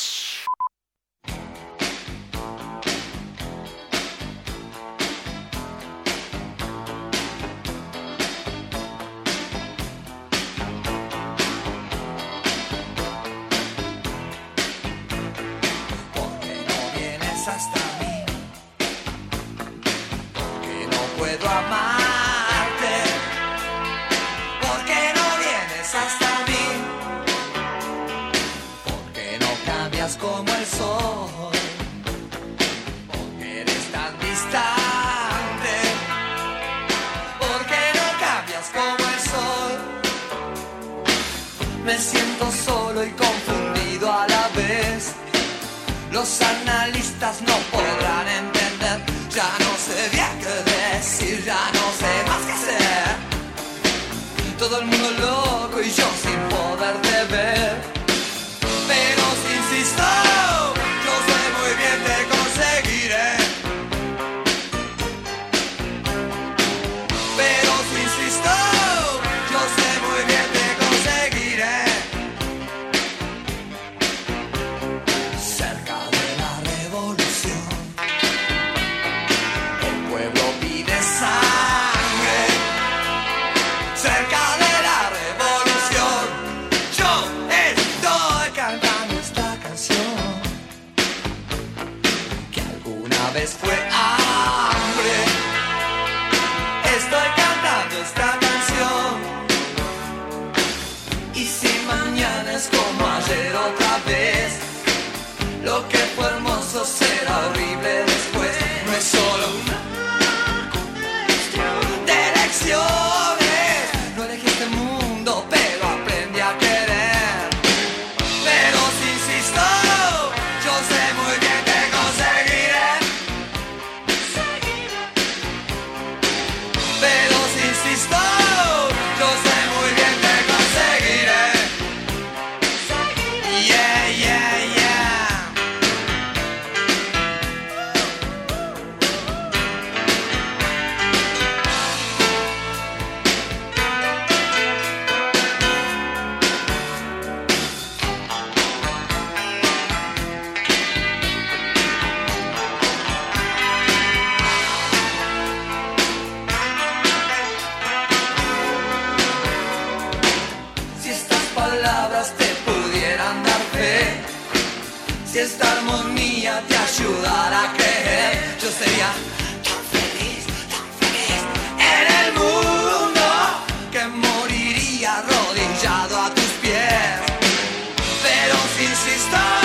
Moriría arrodillado a tus pies. Pero si insisto,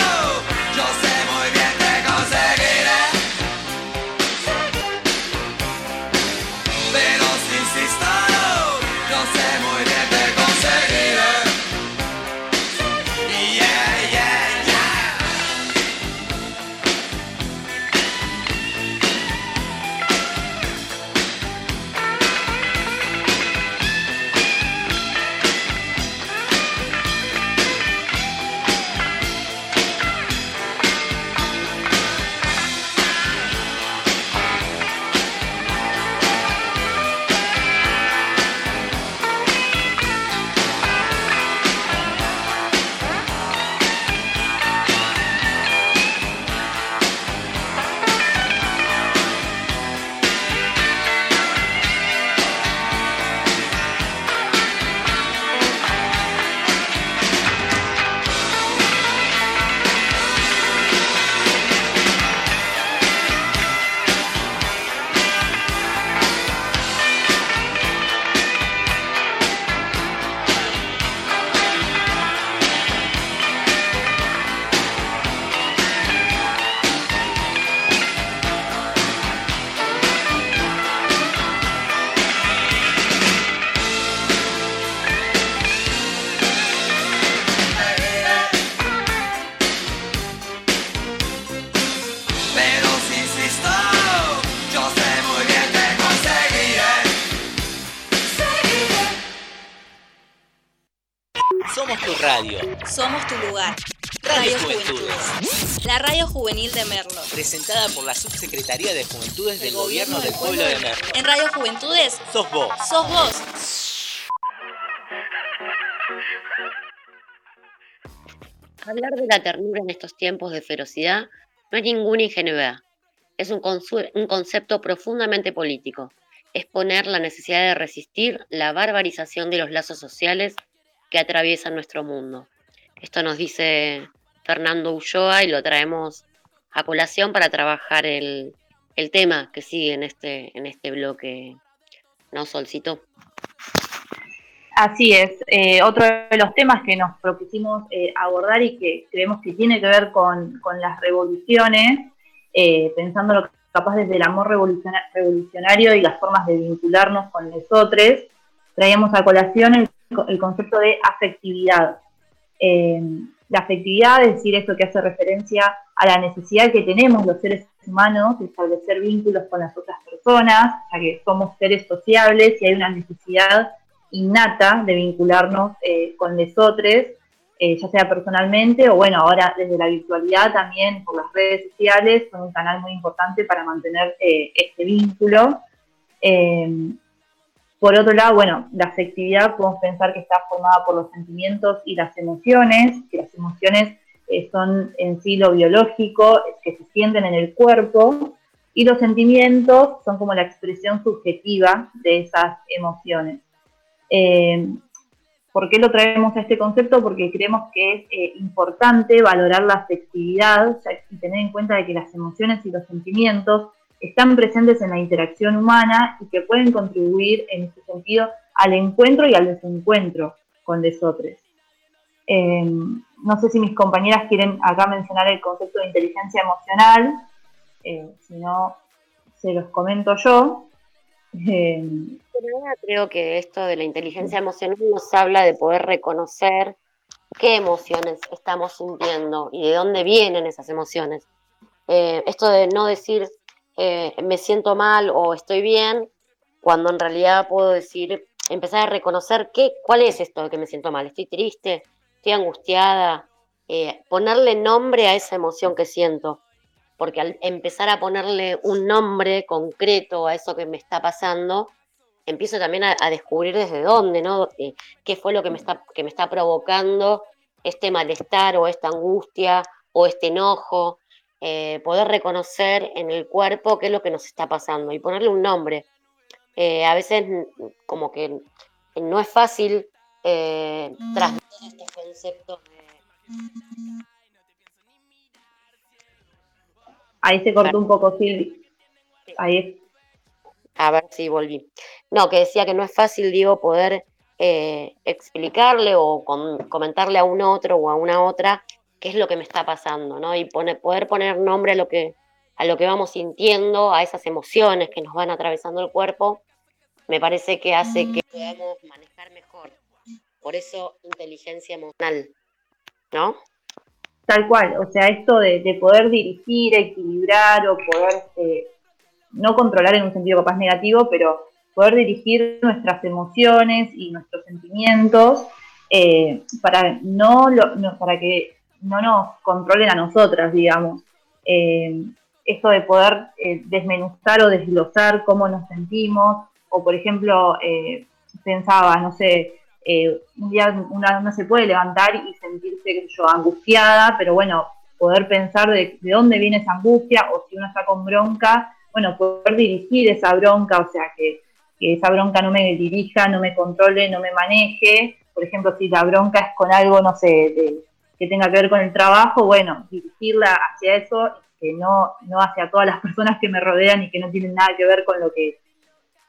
Presentada por la Subsecretaría de Juventudes del Gobierno del Pueblo de Merlo. En Radio Juventudes, Sos vos. sos vos. Hablar de la ternura en estos tiempos de ferocidad no es ninguna ingenuidad. Es un, un concepto profundamente político. Es poner la necesidad de resistir la barbarización de los lazos sociales que atraviesan nuestro mundo. Esto nos dice Fernando Ulloa y lo traemos a colación para trabajar el, el tema que sigue en este, en este bloque. ¿No, Solcito? Así es, eh, otro de los temas que nos propusimos eh, abordar y que creemos que tiene que ver con, con las revoluciones, eh, pensándolo capaz desde el amor revoluciona- revolucionario y las formas de vincularnos con nosotros, traíamos a colación el, el concepto de afectividad. Eh, la afectividad es decir esto que hace referencia a la necesidad que tenemos los seres humanos de establecer vínculos con las otras personas, ya que somos seres sociables y hay una necesidad innata de vincularnos eh, con nosotros, eh, ya sea personalmente o bueno, ahora desde la virtualidad también por las redes sociales, son un canal muy importante para mantener eh, este vínculo. Por otro lado, bueno, la afectividad podemos pensar que está formada por los sentimientos y las emociones, que las emociones eh, son en sí lo biológico, que se sienten en el cuerpo, y los sentimientos son como la expresión subjetiva de esas emociones. Eh, ¿Por qué lo traemos a este concepto? Porque creemos que es eh, importante valorar la afectividad y tener en cuenta de que las emociones y los sentimientos están presentes en la interacción humana y que pueden contribuir en este sentido al encuentro y al desencuentro con nosotros. Eh, no sé si mis compañeras quieren acá mencionar el concepto de inteligencia emocional, eh, si no, se los comento yo. Eh, creo que esto de la inteligencia emocional nos habla de poder reconocer qué emociones estamos sintiendo y de dónde vienen esas emociones. esto de no decir me siento mal o estoy bien, cuando en realidad puedo decir, empezar a reconocer qué, cuál es esto de que me siento mal, estoy triste, estoy angustiada, eh, ponerle nombre a esa emoción que siento, porque al empezar a ponerle un nombre concreto a eso que me está pasando, empiezo también a, descubrir desde dónde, ¿no? Eh, qué fue lo que me, está, que me está provocando este malestar o esta angustia o este enojo, eh, poder reconocer en el cuerpo qué es lo que nos está pasando y ponerle un nombre. a veces como que no es fácil transmitir estos conceptos Ahí se cortó un poco, Silvi. Ahí. A ver si volví. No, que decía que no es fácil, digo, poder eh, explicarle o comentarle a un otro o a una otra qué es lo que me está pasando, ¿no? Y poder poner nombre a lo que a lo que vamos sintiendo, a esas emociones que nos van atravesando el cuerpo, me parece que hace que podamos manejar mejor. Por eso, inteligencia emocional. ¿no? Tal cual, o sea, esto de, poder dirigir, equilibrar o poder, eh, no controlar en un sentido capaz negativo, pero poder dirigir nuestras emociones y nuestros sentimientos eh, para, no, para que no nos controlen a nosotras, digamos. Eh, esto de poder desmenuzar o desglosar cómo nos sentimos, o por ejemplo, pensaba, no sé, eh, un día una no se puede levantar y sentirse, yo, angustiada, pero bueno, poder pensar de, dónde viene esa angustia o si uno está con bronca, bueno, poder dirigir esa bronca, o sea, que, esa bronca no me dirija, no me controle, no me maneje. Por ejemplo, si la bronca es con algo, no sé, que tenga que ver con el trabajo, bueno, dirigirla hacia eso, que no, no hacia todas las personas que me rodean y que no tienen nada que ver con lo que,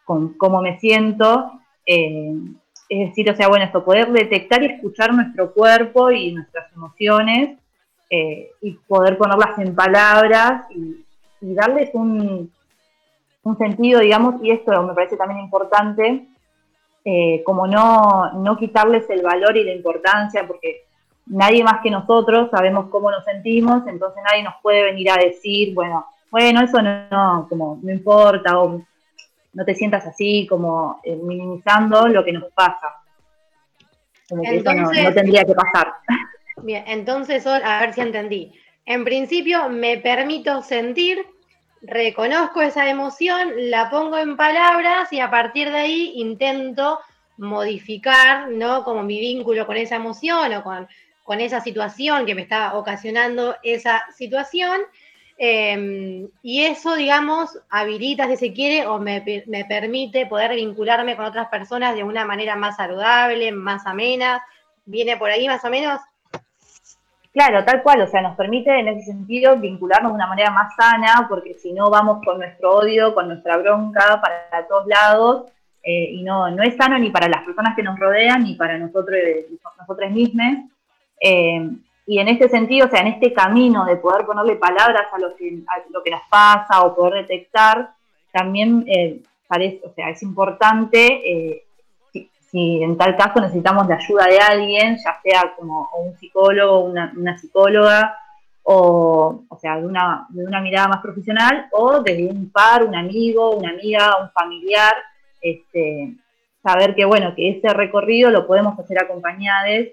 con cómo me siento. Eh, es decir, o sea, bueno, esto, poder detectar y escuchar nuestro cuerpo y nuestras emociones eh, y poder ponerlas en palabras y, darles un, un, sentido, digamos, y esto me parece también importante, eh, como no, no quitarles el valor y la importancia, porque nadie más que nosotros sabemos cómo nos sentimos, entonces nadie nos puede venir a decir, bueno, bueno, eso no, no como no importa, o no te sientas así como eh, minimizando lo que nos pasa. Como que eso no, tendría que pasar. Bien, entonces, a ver si entendí. En principio, me permito sentir, reconozco esa emoción, la pongo en palabras y a partir de ahí intento modificar, ¿no? Como mi vínculo con esa emoción o con, con esa situación que me está ocasionando esa situación Em, y eso, digamos, habilita, si se quiere, o me, permite poder vincularme con otras personas de una manera más saludable, más amena. ¿Viene por ahí más o menos? Claro, tal cual, o sea, nos permite en ese sentido vincularnos de una manera más sana, porque si no vamos con nuestro odio, con nuestra bronca para todos lados, eh, y no, no es sano ni para las personas que nos rodean, ni para nosotros, nosotros mismos. Eh, y en este sentido, o sea, en este camino de poder ponerle palabras a lo que, lo que nos pasa o poder detectar, también eh, parece, o sea, es importante, eh, si, en tal caso necesitamos la ayuda de alguien, ya sea como un psicólogo, una, una psicóloga, o, o sea, de una, de una mirada más profesional, o desde un par, un amigo, una amiga, un familiar, este, saber que, bueno, que ese recorrido lo podemos hacer acompañados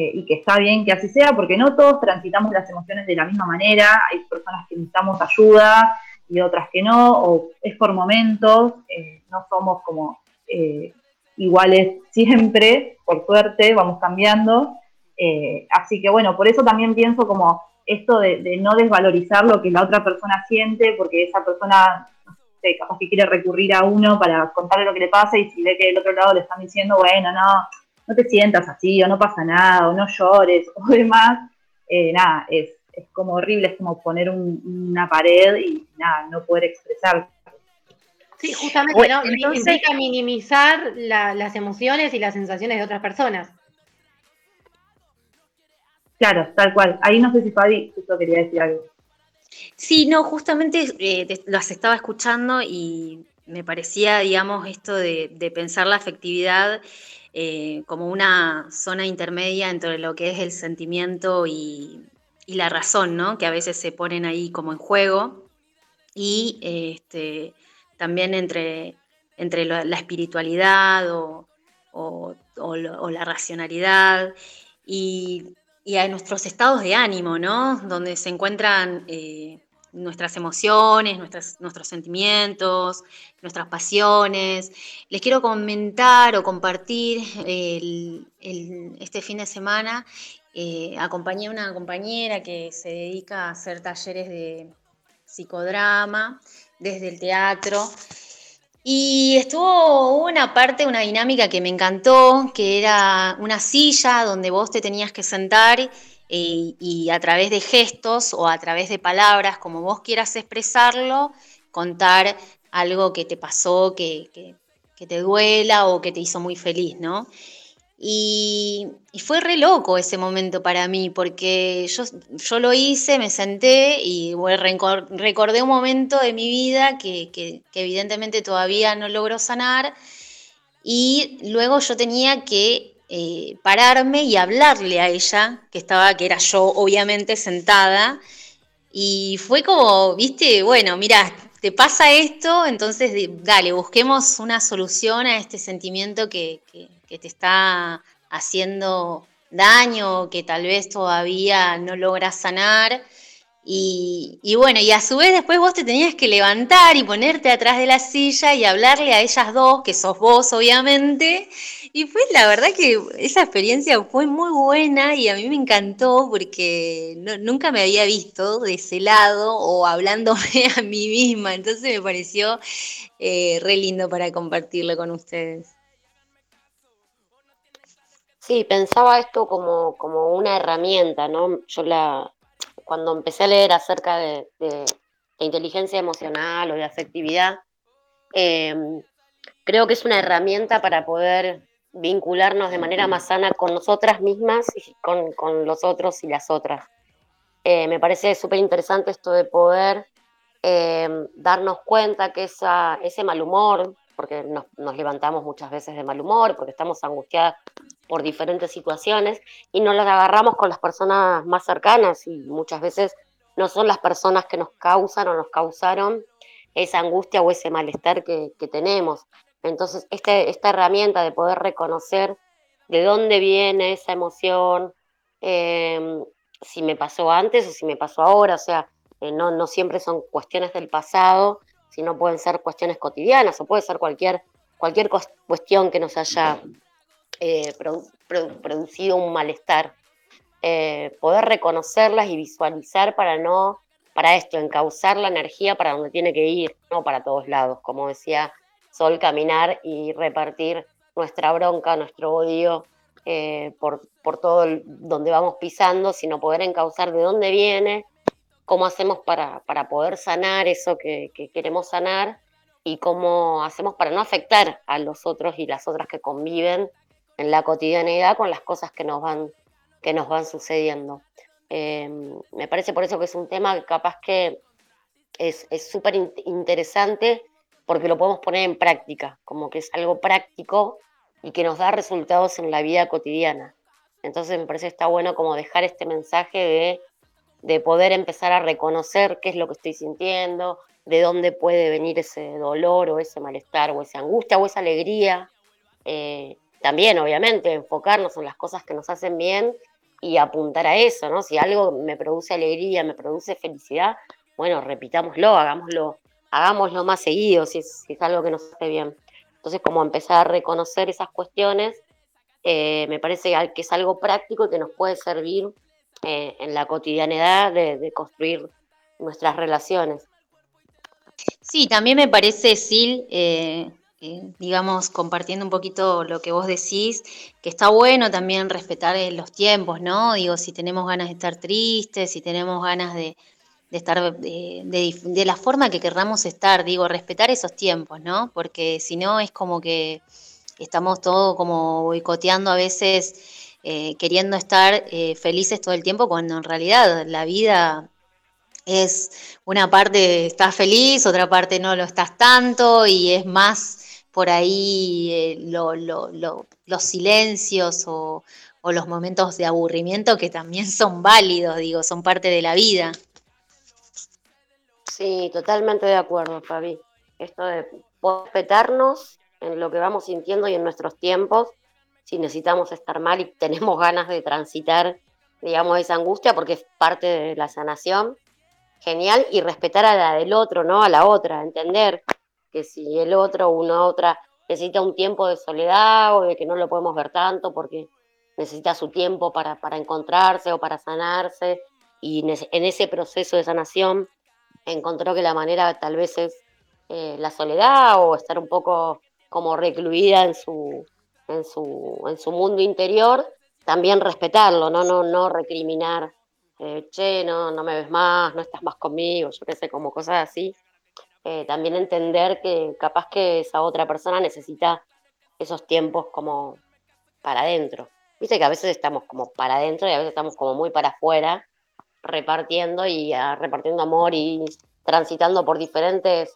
eh, y que está bien que así sea, porque no todos transitamos las emociones de la misma manera, hay personas que necesitamos ayuda y otras que no, o es por momentos, eh, no somos como eh, iguales siempre, por suerte, vamos cambiando. así que bueno, por eso también pienso como esto de, no desvalorizar lo que la otra persona siente, porque esa persona, sé, capaz que quiere recurrir a uno para contarle lo que le pasa y si ve que del otro lado le están diciendo, bueno, no, no te sientas así, o no pasa nada, o no llores, o demás, eh, nada, es, como horrible, es como poner una pared y nada, no poder expresar. Sí, justamente, ¿no? Implica minimizar las emociones y las sensaciones de otras personas. Claro, tal cual. Ahí no sé si Fabi justo quería decir algo. Sí, no, justamente eh, las estaba escuchando y me parecía, digamos, esto de, pensar la afectividad eh, como una zona intermedia entre lo que es el sentimiento y, la razón, ¿no? Que a veces se ponen ahí como en juego. Y este, también entre, entre la, espiritualidad o, la racionalidad. Y a nuestros estados de ánimo, ¿no? Donde se encuentran eh, nuestras emociones, nuestros sentimientos, nuestras pasiones. Les quiero comentar o compartir este fin de semana. Eh, acompañé a una compañera que se dedica a hacer talleres de psicodrama desde el teatro y estuvo una parte, una dinámica que me encantó, que era una silla donde vos te tenías que sentar eh, y a través de gestos o a través de palabras, como vos quieras expresarlo, contar algo que te pasó, que, que te duela o que te hizo muy feliz, ¿no? Y, fue re loco ese momento para mí, porque yo, yo lo hice, me senté y recordé un momento de mi vida que, evidentemente todavía no logró sanar. Y luego yo tenía que eh, pararme y hablarle a ella, que estaba, que era yo, obviamente, sentada. Y fue como, viste, bueno, mira, te pasa esto, entonces dale, busquemos una solución a este sentimiento que, que te está haciendo daño, que tal vez todavía no logras sanar. Y, bueno, y a su vez después vos te tenías que levantar y ponerte atrás de la silla y hablarle a ellas dos, que sos vos obviamente. Y fue la verdad que esa experiencia fue muy buena y a mí me encantó porque nunca me había visto de ese lado o hablándome a mí misma. Entonces me pareció eh, re lindo para compartirlo con ustedes. Sí, pensaba esto como, como una herramienta, ¿no? Yo la, cuando empecé a leer acerca de, inteligencia emocional o de afectividad, em, creo que es una herramienta para poder vincularnos de manera más sana con nosotras mismas y con, los otros y las otras. Eh, me parece súper interesante esto de poder em, darnos cuenta que esa, ese mal humor, porque nos, nos, levantamos muchas veces de mal humor, porque estamos angustiadas por diferentes situaciones y nos las agarramos con las personas más cercanas y muchas veces no son las personas que nos causan o nos causaron esa angustia o ese malestar que, tenemos. Entonces, este, esta herramienta de poder reconocer de dónde viene esa emoción, em, si me pasó antes o si me pasó ahora, o sea, eh, no, siempre son cuestiones del pasado, sino pueden ser cuestiones cotidianas o puede ser cualquier, cualquier cuestión que nos haya eh, producido un malestar. Eh, poder reconocerlas y visualizar para no, para esto, encauzar la energía para donde tiene que ir, no para todos lados, como decía Sol, caminar y repartir nuestra bronca, nuestro odio eh, por, por, todo donde vamos pisando, sino poder encauzar de dónde viene, cómo hacemos para, para poder sanar eso que, que, queremos sanar y cómo hacemos para no afectar a los otros y las otras que conviven en la cotidianidad con las cosas que nos van, que nos van sucediendo. Em, me parece por eso que es un tema que capaz que es súper interesante porque lo podemos poner en práctica, como que es algo práctico y que nos da resultados en la vida cotidiana. Entonces me parece que está bueno como dejar este mensaje de, de poder empezar a reconocer qué es lo que estoy sintiendo, de dónde puede venir ese dolor o ese malestar o esa angustia o esa alegría. Eh, también, obviamente, enfocarnos en las cosas que nos hacen bien y apuntar a eso, ¿no? Si algo me produce alegría, me produce felicidad, bueno, repitámoslo, hagámoslo, hagámoslo más seguido si es, algo que nos hace bien. Entonces, como empezar a reconocer esas cuestiones, eh, me parece que es algo práctico que nos puede servir eh, en la cotidianidad de, construir nuestras relaciones. Sí, también me parece, Sil, eh, digamos, compartiendo un poquito lo que vos decís, que está bueno también respetar los tiempos, ¿no? Digo, si tenemos ganas de estar tristes, si tenemos ganas de, estar de, la forma que querramos estar, digo, respetar esos tiempos, ¿no? Porque si no es como que estamos todo como boicoteando a veces eh, queriendo estar eh, felices todo el tiempo, cuando en realidad la vida es una parte estás feliz, otra parte no lo estás tanto y es más por ahí eh, los silencios o los momentos de aburrimiento que también son válidos, digo, son parte de la vida. Sí, totalmente de acuerdo, Fabi. Esto de respetarnos en lo que vamos sintiendo y en nuestros tiempos, si necesitamos estar mal y tenemos ganas de transitar, digamos, esa angustia, porque es parte de la sanación, genial, y respetar a la del otro, ¿no? A la otra, entender que si el otro, una otra, necesita un tiempo de soledad o de que no lo podemos ver tanto porque necesita su tiempo para, para encontrarse o para sanarse, y en ese proceso de sanación encontró que la manera tal vez es eh, la soledad o estar un poco como recluida en su, en su, en su mundo interior, también respetarlo, no, no, no recriminar, eh, che, no, no me ves más, no estás más conmigo, yo qué sé, como cosas así. Eh, también entender que capaz que esa otra persona necesita esos tiempos como para adentro. Viste que a veces estamos como para adentro y a veces estamos como muy para afuera, repartiendo y ah, repartiendo amor y transitando por diferentes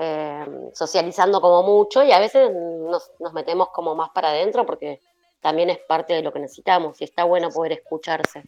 eh, socializando como mucho y a veces nos, metemos como más para adentro porque también es parte de lo que necesitamos y está bueno poder escucharse.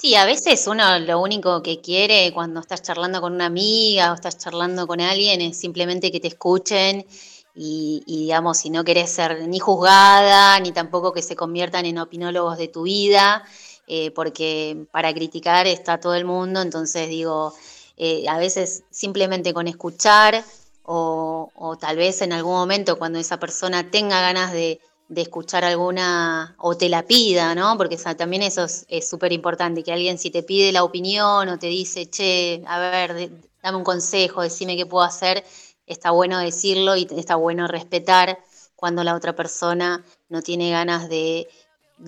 Sí, a veces uno lo único que quiere cuando estás charlando con una amiga o estás charlando con alguien es simplemente que te escuchen y, digamos, si no querés ser ni juzgada, ni tampoco que se conviertan en opinólogos de tu vida, eh, porque para criticar está todo el mundo, entonces digo, eh, a veces simplemente con escuchar o, tal vez en algún momento cuando esa persona tenga ganas de, escuchar alguna o te la pida, ¿no? Porque también eso es súper importante, que alguien si te pide la opinión o te dice, che, a ver, dame un consejo, decime qué puedo hacer, está bueno decirlo y está bueno respetar cuando la otra persona no tiene ganas de,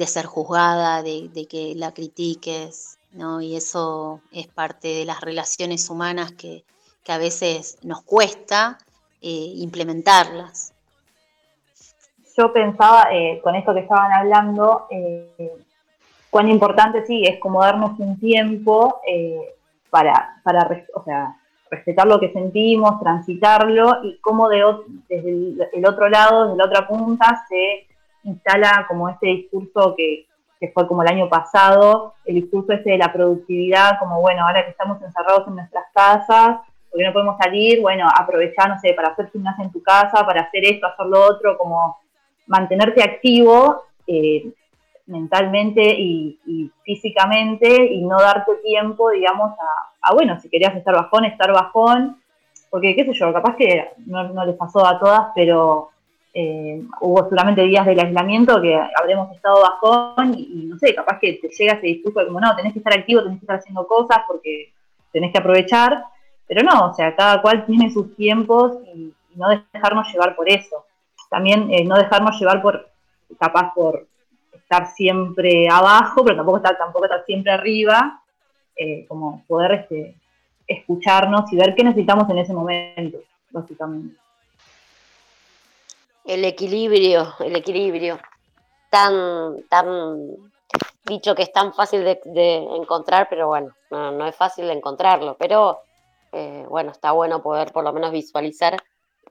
ser juzgada, de, de que la critiques, ¿no? Y eso es parte de las relaciones humanas que, a veces nos cuesta eh, implementarlas. Yo pensaba, eh, con esto que estaban hablando, eh, cuán importante sí es como darnos un tiempo para, para o sea, respetar lo que sentimos, transitarlo y cómo de, desde el, otro lado, desde la otra punta, se instala como este discurso que, fue como el año pasado, el discurso ese de la productividad, como bueno, ahora que estamos encerrados en nuestras casas, porque no podemos salir, bueno, aprovechar, no sé, para hacer gimnasia en tu casa, para hacer esto, hacer lo otro, como mantenerte activo eh, mentalmente y, físicamente y no darte tiempo, digamos, a, bueno, si querías estar bajón, estar bajón, porque qué sé yo, capaz que no, no les pasó a todas, pero eh, hubo seguramente días del aislamiento que habremos estado bajón y, no sé, capaz que te llega ese discurso de como no, tenés que estar activo, tenés que estar haciendo cosas porque tenés que aprovechar, pero no, o sea, cada cual tiene sus tiempos y, no dejarnos llevar por eso. También eh, no dejarnos llevar por, capaz por estar siempre abajo, pero tampoco estar, tampoco estar siempre arriba, eh, como poder este, escucharnos y ver qué necesitamos en ese momento, básicamente el equilibrio, el equilibrio. Tan, tan dicho que es tan fácil de, encontrar, pero bueno, no, es fácil de encontrarlo, pero eh, bueno, está bueno poder por lo menos visualizar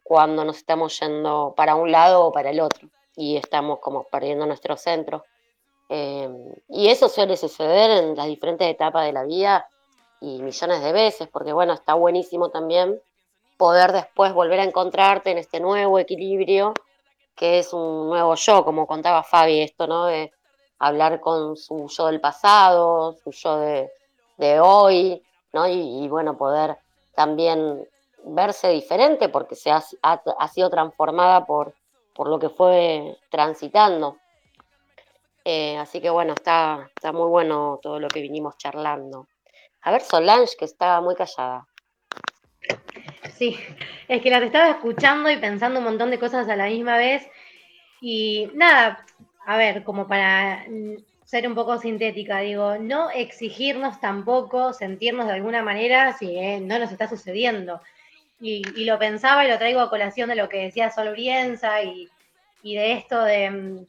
cuando nos estamos yendo para un lado o para el otro. Y estamos como perdiendo nuestro centro. Eh, y eso suele suceder en las diferentes etapas de la vida y millones de veces, porque bueno, está buenísimo también poder después volver a encontrarte en este nuevo equilibrio que es un nuevo yo, como contaba Fabi, esto, ¿no? De hablar con su yo del pasado, su yo de, hoy, ¿no? Y, bueno, poder también verse diferente porque se ha, sido transformada por, por lo que fue transitando. Eh, así que bueno, está, está muy bueno todo lo que vinimos charlando. A ver, Solange, que está muy callada. Sí, es que las estaba escuchando y pensando un montón de cosas a la misma vez. Y nada, a ver, como para ser un poco sintética, digo, no exigirnos tampoco sentirnos de alguna manera si eh, no nos está sucediendo. Y, lo pensaba y lo traigo a colación de lo que decía Sol Brienza y, de esto de,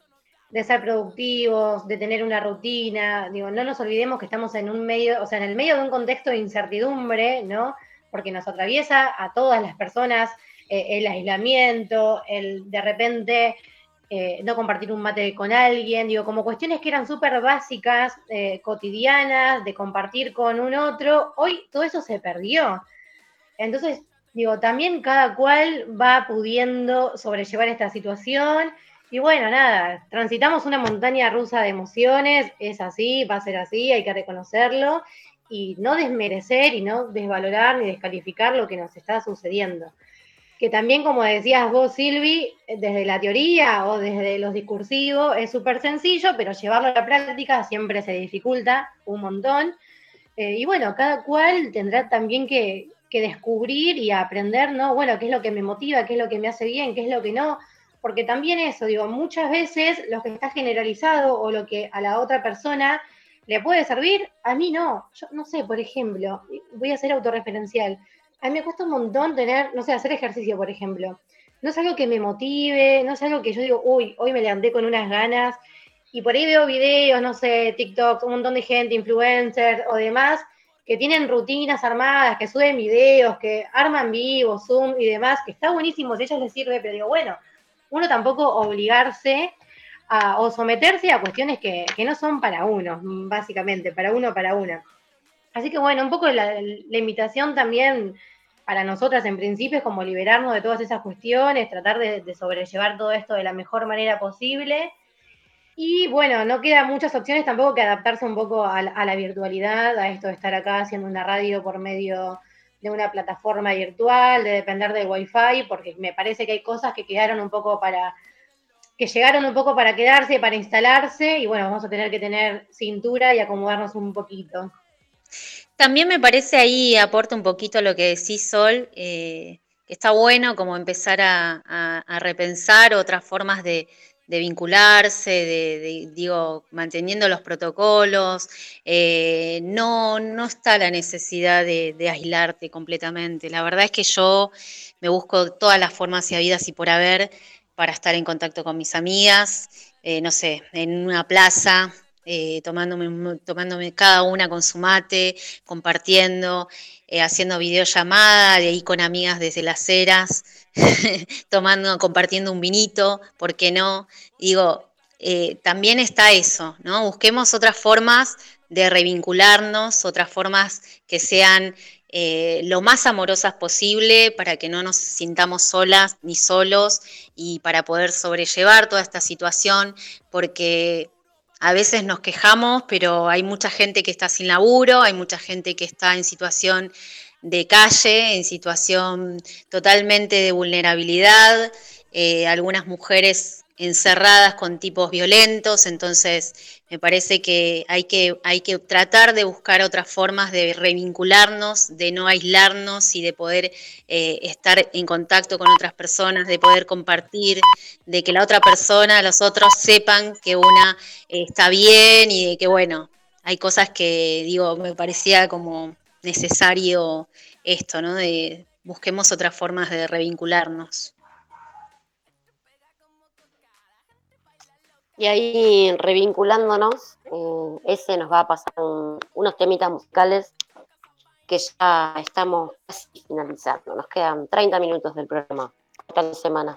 de ser productivos, de tener una rutina. Digo, no nos olvidemos que estamos en un medio, o sea, en el medio de un contexto de incertidumbre, ¿no? Porque nos atraviesa a todas las personas eh, el aislamiento, el de repente eh, no compartir un mate con alguien, digo, como cuestiones que eran súper básicas, eh, cotidianas, de compartir con un otro, hoy todo eso se perdió. Entonces, digo, también cada cual va pudiendo sobrellevar esta situación. Y bueno, nada, transitamos una montaña rusa de emociones, es así, va a ser así, hay que reconocerlo y no desmerecer y no desvalorar ni descalificar lo que nos está sucediendo que también, como decías vos, Silvi, desde la teoría o desde los discursivos es súper sencillo, pero llevarlo a la práctica siempre se dificulta un montón. Eh, y bueno, cada cual tendrá también que, descubrir y aprender, ¿no? Bueno, qué es lo que me motiva, qué es lo que me hace bien, qué es lo que no. Porque también eso, digo, muchas veces lo que está generalizado o lo que a la otra persona le puede servir, a mí no. Yo no sé, por ejemplo, voy a ser autorreferencial a mí me cuesta un montón tener, no sé, hacer ejercicio, por ejemplo. No es algo que me motive, no es algo que yo digo, uy, hoy me levanté con unas ganas. Y por ahí veo videos, no sé, TikTok, un montón de gente, influencers o demás, que tienen rutinas armadas, que suben videos, que arman vivo, Zoom y demás, que está buenísimo, si a ellos les sirve, pero digo, bueno, uno tampoco obligarse a, o someterse a cuestiones que, que no son para uno, básicamente, para uno, para una. Así que bueno, un poco la, invitación también para nosotras en principio es como liberarnos de todas esas cuestiones, tratar de, sobrellevar todo esto de la mejor manera posible. Y bueno, no quedan muchas opciones tampoco que adaptarse un poco a, la virtualidad, a esto de estar acá haciendo una radio por medio de una plataforma virtual, de depender del wifi, porque me parece que hay cosas que quedaron un poco para, que llegaron un poco para quedarse, para instalarse, y bueno, vamos a tener que tener cintura y acomodarnos un poquito. También me parece ahí, aporta un poquito lo que decís, Sol, eh, que está bueno como empezar a, repensar otras formas de, vincularse, de, digo, manteniendo los protocolos. Eh, no, no está la necesidad de, aislarte completamente. La verdad es que yo me busco todas las formas y habidas y por haber para estar en contacto con mis amigas, eh, no sé, en una plaza, eh, tomándome, cada una con su mate, compartiendo, eh, haciendo videollamada, de ahí con amigas desde las eras, tomando, compartiendo un vinito, ¿por qué no? Digo, eh, también está eso, ¿no? Busquemos otras formas de revincularnos, otras formas que sean lo más amorosas posible para que no nos sintamos solas ni solos y para poder sobrellevar toda esta situación, porque a veces nos quejamos, pero hay mucha gente que está sin laburo, hay mucha gente que está en situación de calle, en situación totalmente de vulnerabilidad, eh, algunas mujeres encerradas con tipos violentos, entonces me parece que hay, que hay que tratar de buscar otras formas de revincularnos, de no aislarnos y de poder eh, estar en contacto con otras personas, de poder compartir, de que la otra persona, los otros sepan que una eh, está bien y de que, bueno, hay cosas que, digo, me parecía como necesario esto, ¿no? De busquemos otras formas de revincularnos. Y ahí revinculándonos, eh, ese nos va a pasar unos temitas musicales que ya estamos casi finalizando. Nos quedan 30 minutos del programa. Hasta semana.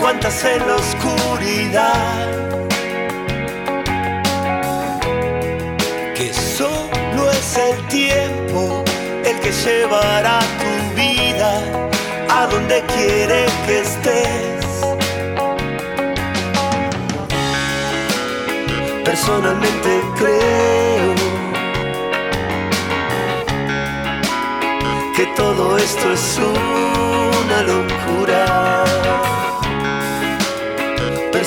¿Cuántas en la oscuridad? Que solo es el tiempo el que llevará tu vida a donde quiere que estés. Personalmente creo que todo esto es una locura.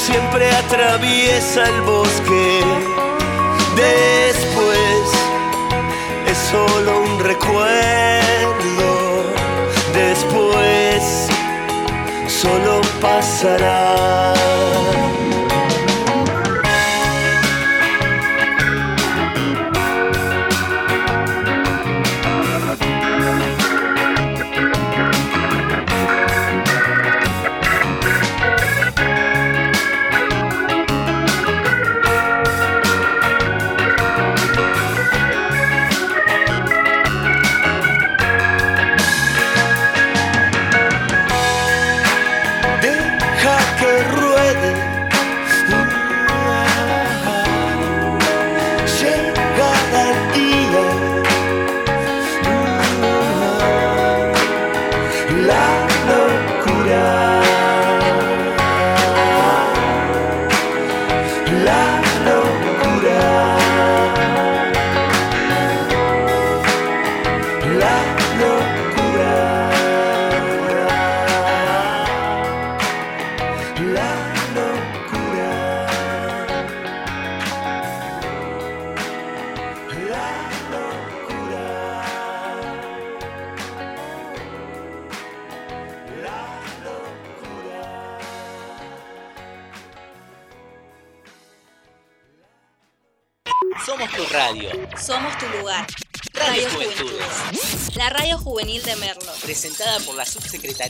siempre atraviesa el bosque. Después es solo un recuerdo. Después solo pasará.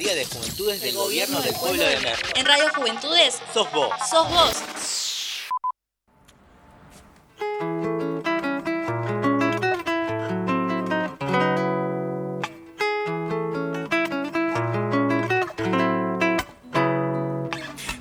Subsecretaría de Juventudes del Gobierno del Pueblo de Merlo. En Radio Juventudes Sos vos. sos vos.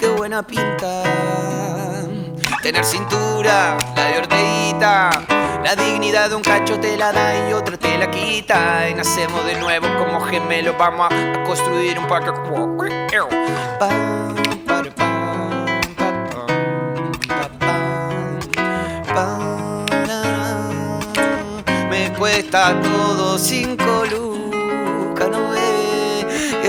Qué buena pinta. Tener cintura, la de Orteguita. La dignidad de un cacho te la da y otro te la quita. Y nacemos de nuevo como gemelos. Vamos a, construir un parque. Me cuesta todo no ve.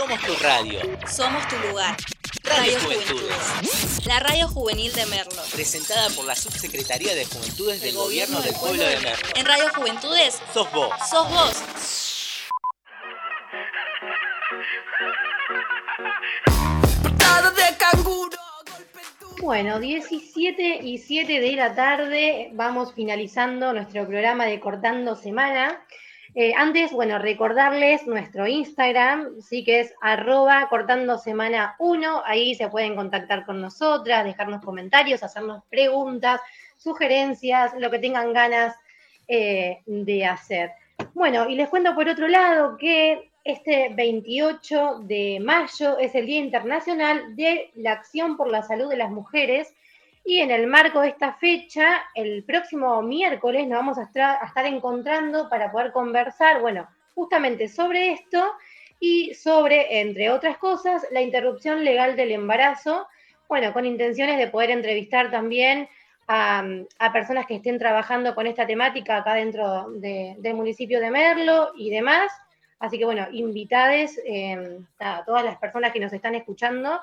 Somos tu radio. Somos tu lugar. Radio Radio Juventudes. Juventudes. La radio juvenil de Merlo. Presentada por la Subsecretaría de Juventudes del Gobierno del Pueblo de Merlo. En Radio Juventudes Sos vos. sos vos. de canguro. Bueno, 17 y 7 de la tarde, vamos finalizando nuestro programa de Cortando Semana. Eh, antes, bueno, recordarles nuestro Instagram, sí que es arroba cortando semana 1, ahí se pueden contactar con nosotras, dejarnos comentarios, hacernos preguntas, sugerencias, lo que tengan ganas eh, de hacer. Bueno, y les cuento por otro lado que este 28 de mayo es el Día Internacional de la Acción por la Salud de las Mujeres y en el marco de esta fecha, el próximo miércoles nos vamos a estar, encontrando para poder conversar, bueno, justamente sobre esto y sobre, entre otras cosas, la interrupción legal del embarazo, bueno, con intenciones de poder entrevistar también a, personas que estén trabajando con esta temática acá dentro de- del municipio de Merlo y demás. Así que bueno, invitades eh, a todas las personas que nos están escuchando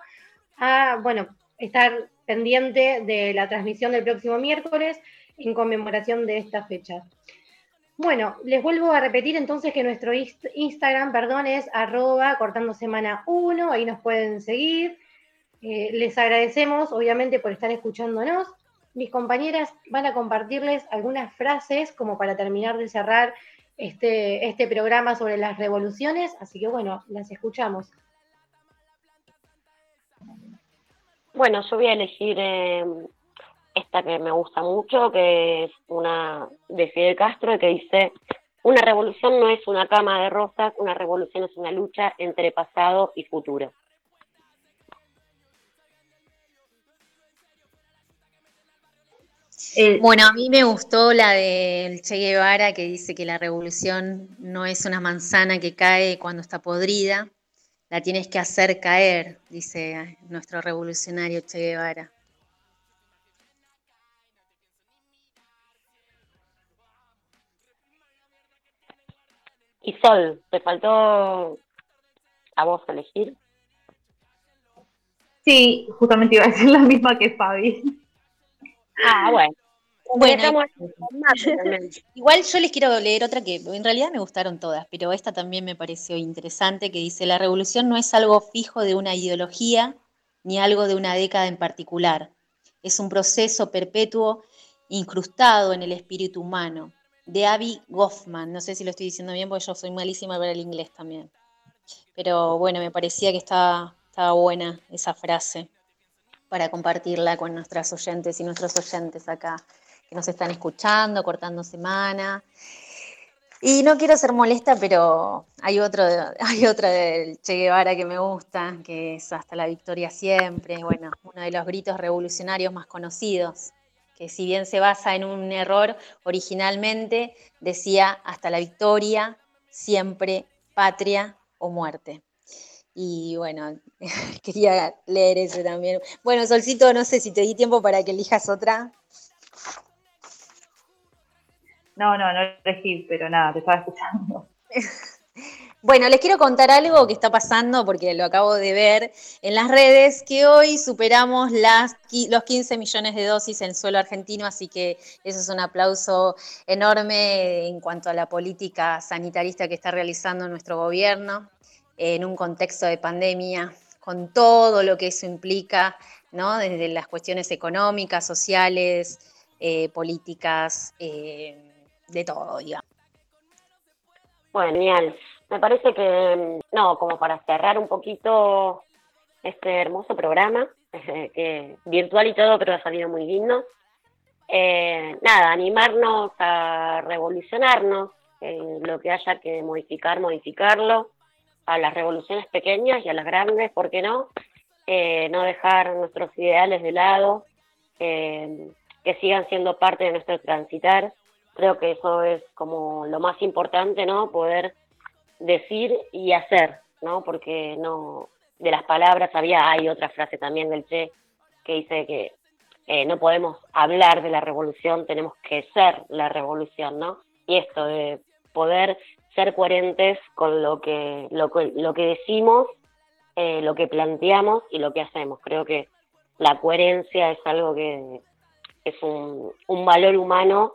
a, bueno, estar pendiente de la transmisión del próximo miércoles en conmemoración de esta fecha. Bueno, les vuelvo a repetir entonces que nuestro inst- Instagram, perdón, es arroba cortando semana 1, ahí nos pueden seguir. Eh, les agradecemos, obviamente, por estar escuchándonos. Mis compañeras van a compartirles algunas frases como para terminar de cerrar este, este programa sobre las revoluciones, así que bueno, las escuchamos. Bueno, yo voy a elegir eh, esta que me gusta mucho, que es una de Fidel Castro, que dice, una revolución no es una cama de rosas, una revolución es una lucha entre pasado y futuro. Bueno, a mí me gustó la del Che Guevara que dice que la revolución no es una manzana que cae cuando está podrida, la tienes que hacer caer, dice nuestro revolucionario Che Guevara. Y Sol, ¿te faltó a vos elegir? Sí, justamente iba a decir la misma que Fabi. Ah, bueno. Bueno. Igual yo les quiero leer otra que en realidad me gustaron todas, pero esta también me pareció interesante, que dice, la revolución no es algo fijo de una ideología ni algo de una década en particular. Es un proceso perpetuo incrustado en el espíritu humano. De Abby Goffman, no sé si lo estoy diciendo bien porque yo soy malísima para el inglés también. Pero bueno, me parecía que estaba, estaba buena esa frase para compartirla con nuestras oyentes y nuestros oyentes acá que nos están escuchando, cortando semana. Y no quiero ser molesta, pero hay otro, hay otra del Che Guevara que me gusta, que es Hasta la victoria siempre, bueno, uno de los gritos revolucionarios más conocidos, que si bien se basa en un error, originalmente decía Hasta la victoria, siempre, patria o muerte. Y bueno, quería leer ese también. Bueno, Solcito, no sé si te di tiempo para que elijas otra. No, no, no elegí, pero nada, te estaba escuchando. Bueno, les quiero contar algo que está pasando porque lo acabo de ver en las redes, que hoy superamos los 15 millones de dosis en suelo argentino, así que eso es un aplauso enorme en cuanto a la política sanitarista que está realizando nuestro gobierno en un contexto de pandemia, con todo lo que eso implica, ¿no? desde las cuestiones económicas, sociales, eh, políticas, eh, de todo, digamos. Bueno, genial. Me parece que, no, como para cerrar un poquito este hermoso programa, que virtual y todo, pero ha salido muy lindo. Eh, nada, animarnos a revolucionarnos, lo que haya que modificar, modificarlo, a las revoluciones pequeñas y a las grandes, ¿por qué no? Eh, no dejar nuestros ideales de lado, eh, que sigan siendo parte de nuestro transitar. Creo que eso es como lo más importante, ¿no? Poder decir y hacer, ¿no? Porque no, de las palabras había, hay otra frase también del Che que dice que eh, no podemos hablar de la revolución, tenemos que ser la revolución, ¿no? Y esto de poder ser coherentes con lo que, lo que, lo que decimos, eh, lo que planteamos y lo que hacemos. Creo que la coherencia es algo que es un, un valor humano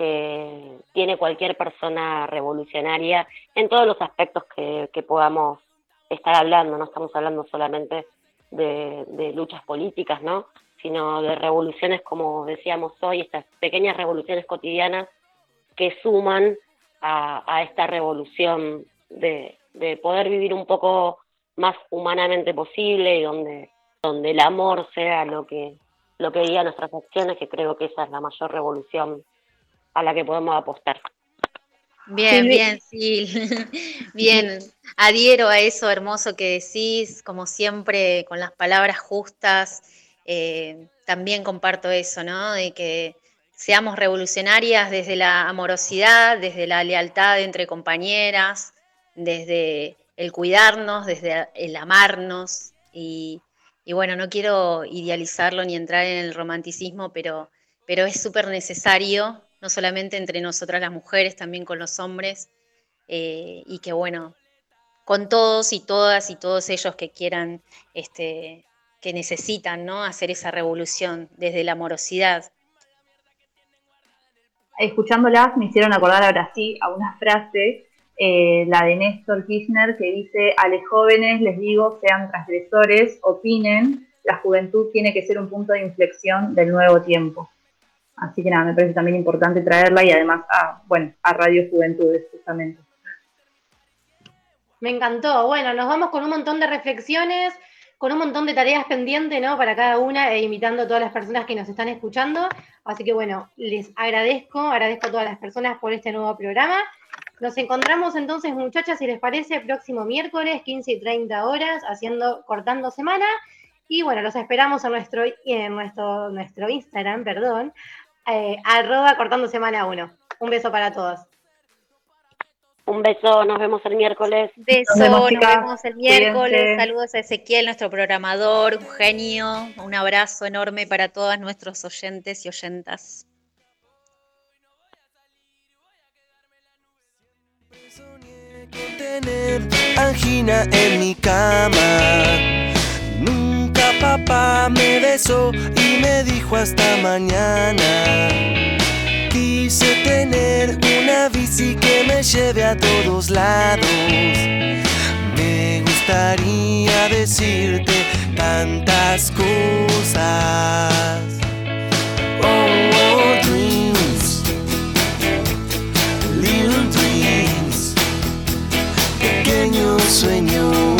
que tiene cualquier persona revolucionaria en todos los aspectos que, podamos estar hablando, no estamos hablando solamente de, luchas políticas, ¿no? sino de revoluciones como decíamos hoy, estas pequeñas revoluciones cotidianas que suman a, esta revolución de, de, poder vivir un poco más humanamente posible y donde, donde el amor sea lo que, lo que guía nuestras acciones, que creo que esa es la mayor revolución a la que podemos apostar. Bien, bien, sí. bien, adhiero a eso hermoso que decís, como siempre, con las palabras justas. Eh, también comparto eso, ¿no? De que seamos revolucionarias desde la amorosidad, desde la lealtad entre compañeras, desde el cuidarnos, desde el amarnos. Y, y bueno, no quiero idealizarlo ni entrar en el romanticismo, pero, pero es súper necesario no solamente entre nosotras las mujeres, también con los hombres, eh, y que bueno, con todos y todas y todos ellos que quieran, este, que necesitan ¿no? hacer esa revolución desde la amorosidad. Escuchándolas me hicieron acordar ahora sí a una frase, eh, la de Néstor Kirchner, que dice, a los jóvenes les digo, sean transgresores, opinen, la juventud tiene que ser un punto de inflexión del nuevo tiempo. Así que nada, me parece también importante traerla y además a, bueno, a Radio Juventudes, justamente. Me encantó. Bueno, nos vamos con un montón de reflexiones, con un montón de tareas pendientes, ¿no? Para cada una e invitando a todas las personas que nos están escuchando. Así que bueno, les agradezco, agradezco a todas las personas por este nuevo programa. Nos encontramos entonces, muchachas, si les parece, próximo miércoles, 15 y 30 horas, haciendo, cortando semana. Y bueno, los esperamos en nuestro, en nuestro, nuestro Instagram, perdón, eh, arroba cortando semana 1. Un beso para todos. Un beso, nos vemos el miércoles. Beso, nos vemos, el miércoles. Saludos a Ezequiel, nuestro programador, un genio. Un abrazo enorme para todos nuestros oyentes y oyentas. tener angina en mi cama papá me besó y me dijo hasta mañana. Quise tener una bici que me lleve a todos lados. Me gustaría decirte tantas cosas. Oh, oh dreams, little dreams, pequeños sueños.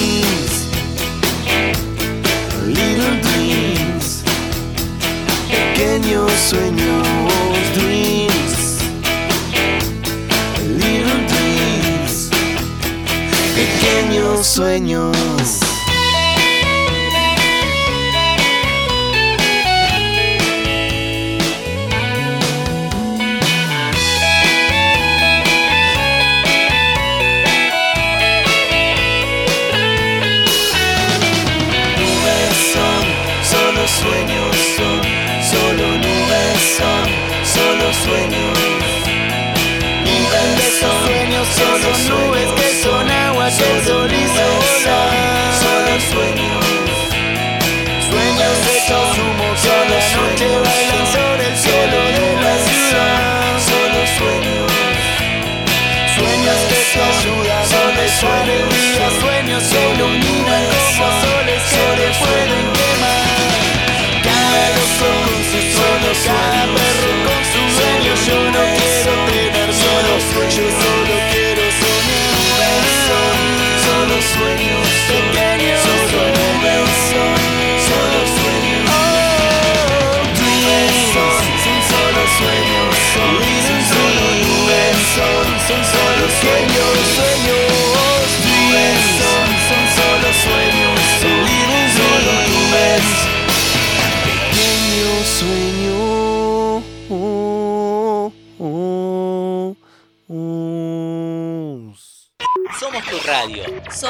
sueños, sueños, dreams, little dreams, pequeños sueños. El sol hizo volar. Solo sueños. Sueños hechos humo que a la noche bailan sobre el cielo de la ciudad. Solo sueños. Sueños que te ayudan el día. Sueños que iluminan